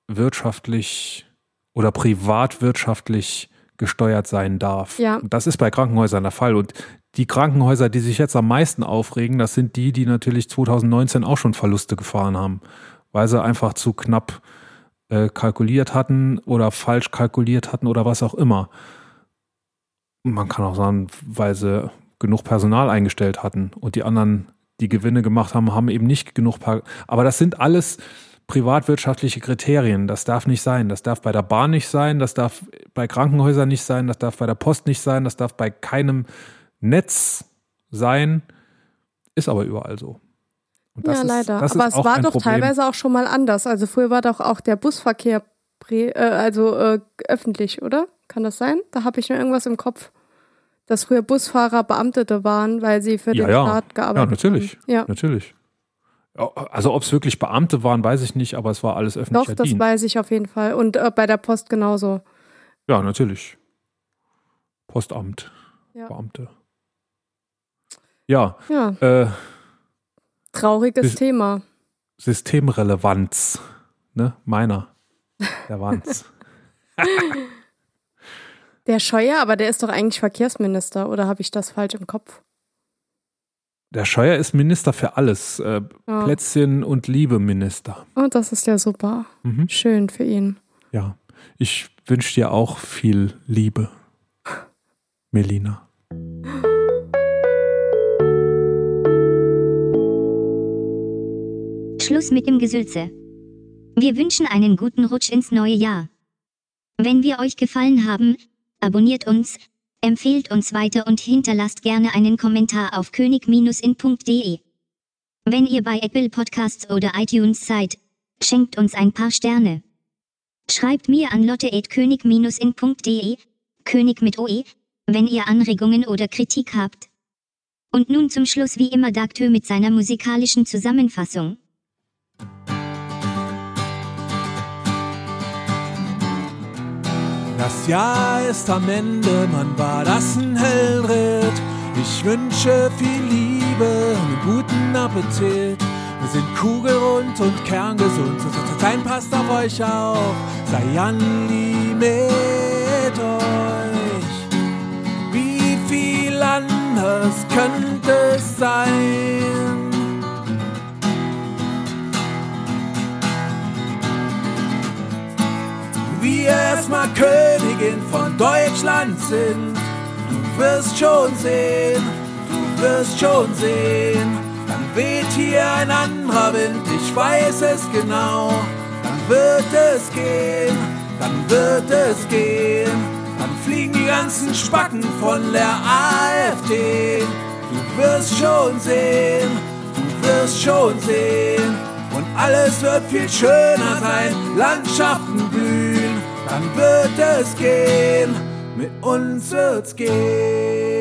wirtschaftlich oder privatwirtschaftlich gesteuert sein darf. Ja. Das ist bei Krankenhäusern der Fall. Und die Krankenhäuser, die sich jetzt am meisten aufregen, das sind die, die natürlich 2019 auch schon Verluste gefahren haben, weil sie einfach zu knapp äh, kalkuliert hatten oder falsch kalkuliert hatten oder was auch immer. Man kann auch sagen, weil sie genug Personal eingestellt hatten und die anderen, die Gewinne gemacht haben, haben eben nicht genug. Aber das sind alles privatwirtschaftliche Kriterien. Das darf nicht sein. Das darf bei der Bahn nicht sein, das darf bei Krankenhäusern nicht sein, das darf bei der Post nicht sein, das darf bei keinem Netz sein. Ist aber überall so. ja, leider. Ist, aber es war doch Problem. teilweise auch schon mal anders. Also früher war doch auch der Busverkehr äh, also äh, öffentlich, oder? Kann das sein? Da habe ich noch irgendwas im Kopf. Dass früher Busfahrer Beamtete waren, weil sie für ja, den ja. Staat gearbeitet haben. Ja, natürlich. Haben. Ja, natürlich. Also ob es wirklich Beamte waren, weiß ich nicht, aber es war alles öffentlich. Doch, das Dienst. weiß ich auf jeden Fall. Und äh, bei der Post genauso. Ja, natürlich. Postamt, ja. Beamte. Ja. ja. Äh, Trauriges Sy Thema. Systemrelevanz, ne? Meiner. Der Wanz. (laughs) (laughs) der Scheuer, aber der ist doch eigentlich Verkehrsminister, oder habe ich das falsch im Kopf? Der Scheuer ist Minister für alles. Äh, ja. Plätzchen und Liebe Minister. Oh, das ist ja super. Mhm. Schön für ihn. Ja. Ich wünsche dir auch viel Liebe, Melina. Schluss mit dem Gesülze. Wir wünschen einen guten Rutsch ins neue Jahr. Wenn wir euch gefallen haben, abonniert uns, Empfehlt uns weiter und hinterlasst gerne einen Kommentar auf könig-in.de. Wenn ihr bei Apple Podcasts oder iTunes seid, schenkt uns ein paar Sterne. Schreibt mir an lotte.könig-in.de, König mit OE, wenn ihr Anregungen oder Kritik habt. Und nun zum Schluss wie immer Daktö mit seiner musikalischen Zusammenfassung. Das Jahr ist am Ende, man war das ein Hellritt. Ich wünsche viel Liebe und guten Appetit. Wir sind kugelrund und kerngesund. Sein passt auf euch auf. Sei Anli mit euch. Wie viel anders könnte es sein? Wir erstmal Königin von Deutschland sind. Du wirst schon sehen, du wirst schon sehen. Dann weht hier ein anderer Wind, ich weiß es genau. Dann wird es gehen, dann wird es gehen. Dann fliegen die ganzen Spacken von der AfD. Du wirst schon sehen, du wirst schon sehen. Und alles wird viel schöner sein, Landschaften blühen dann wird es gehen, mit uns wird's gehen.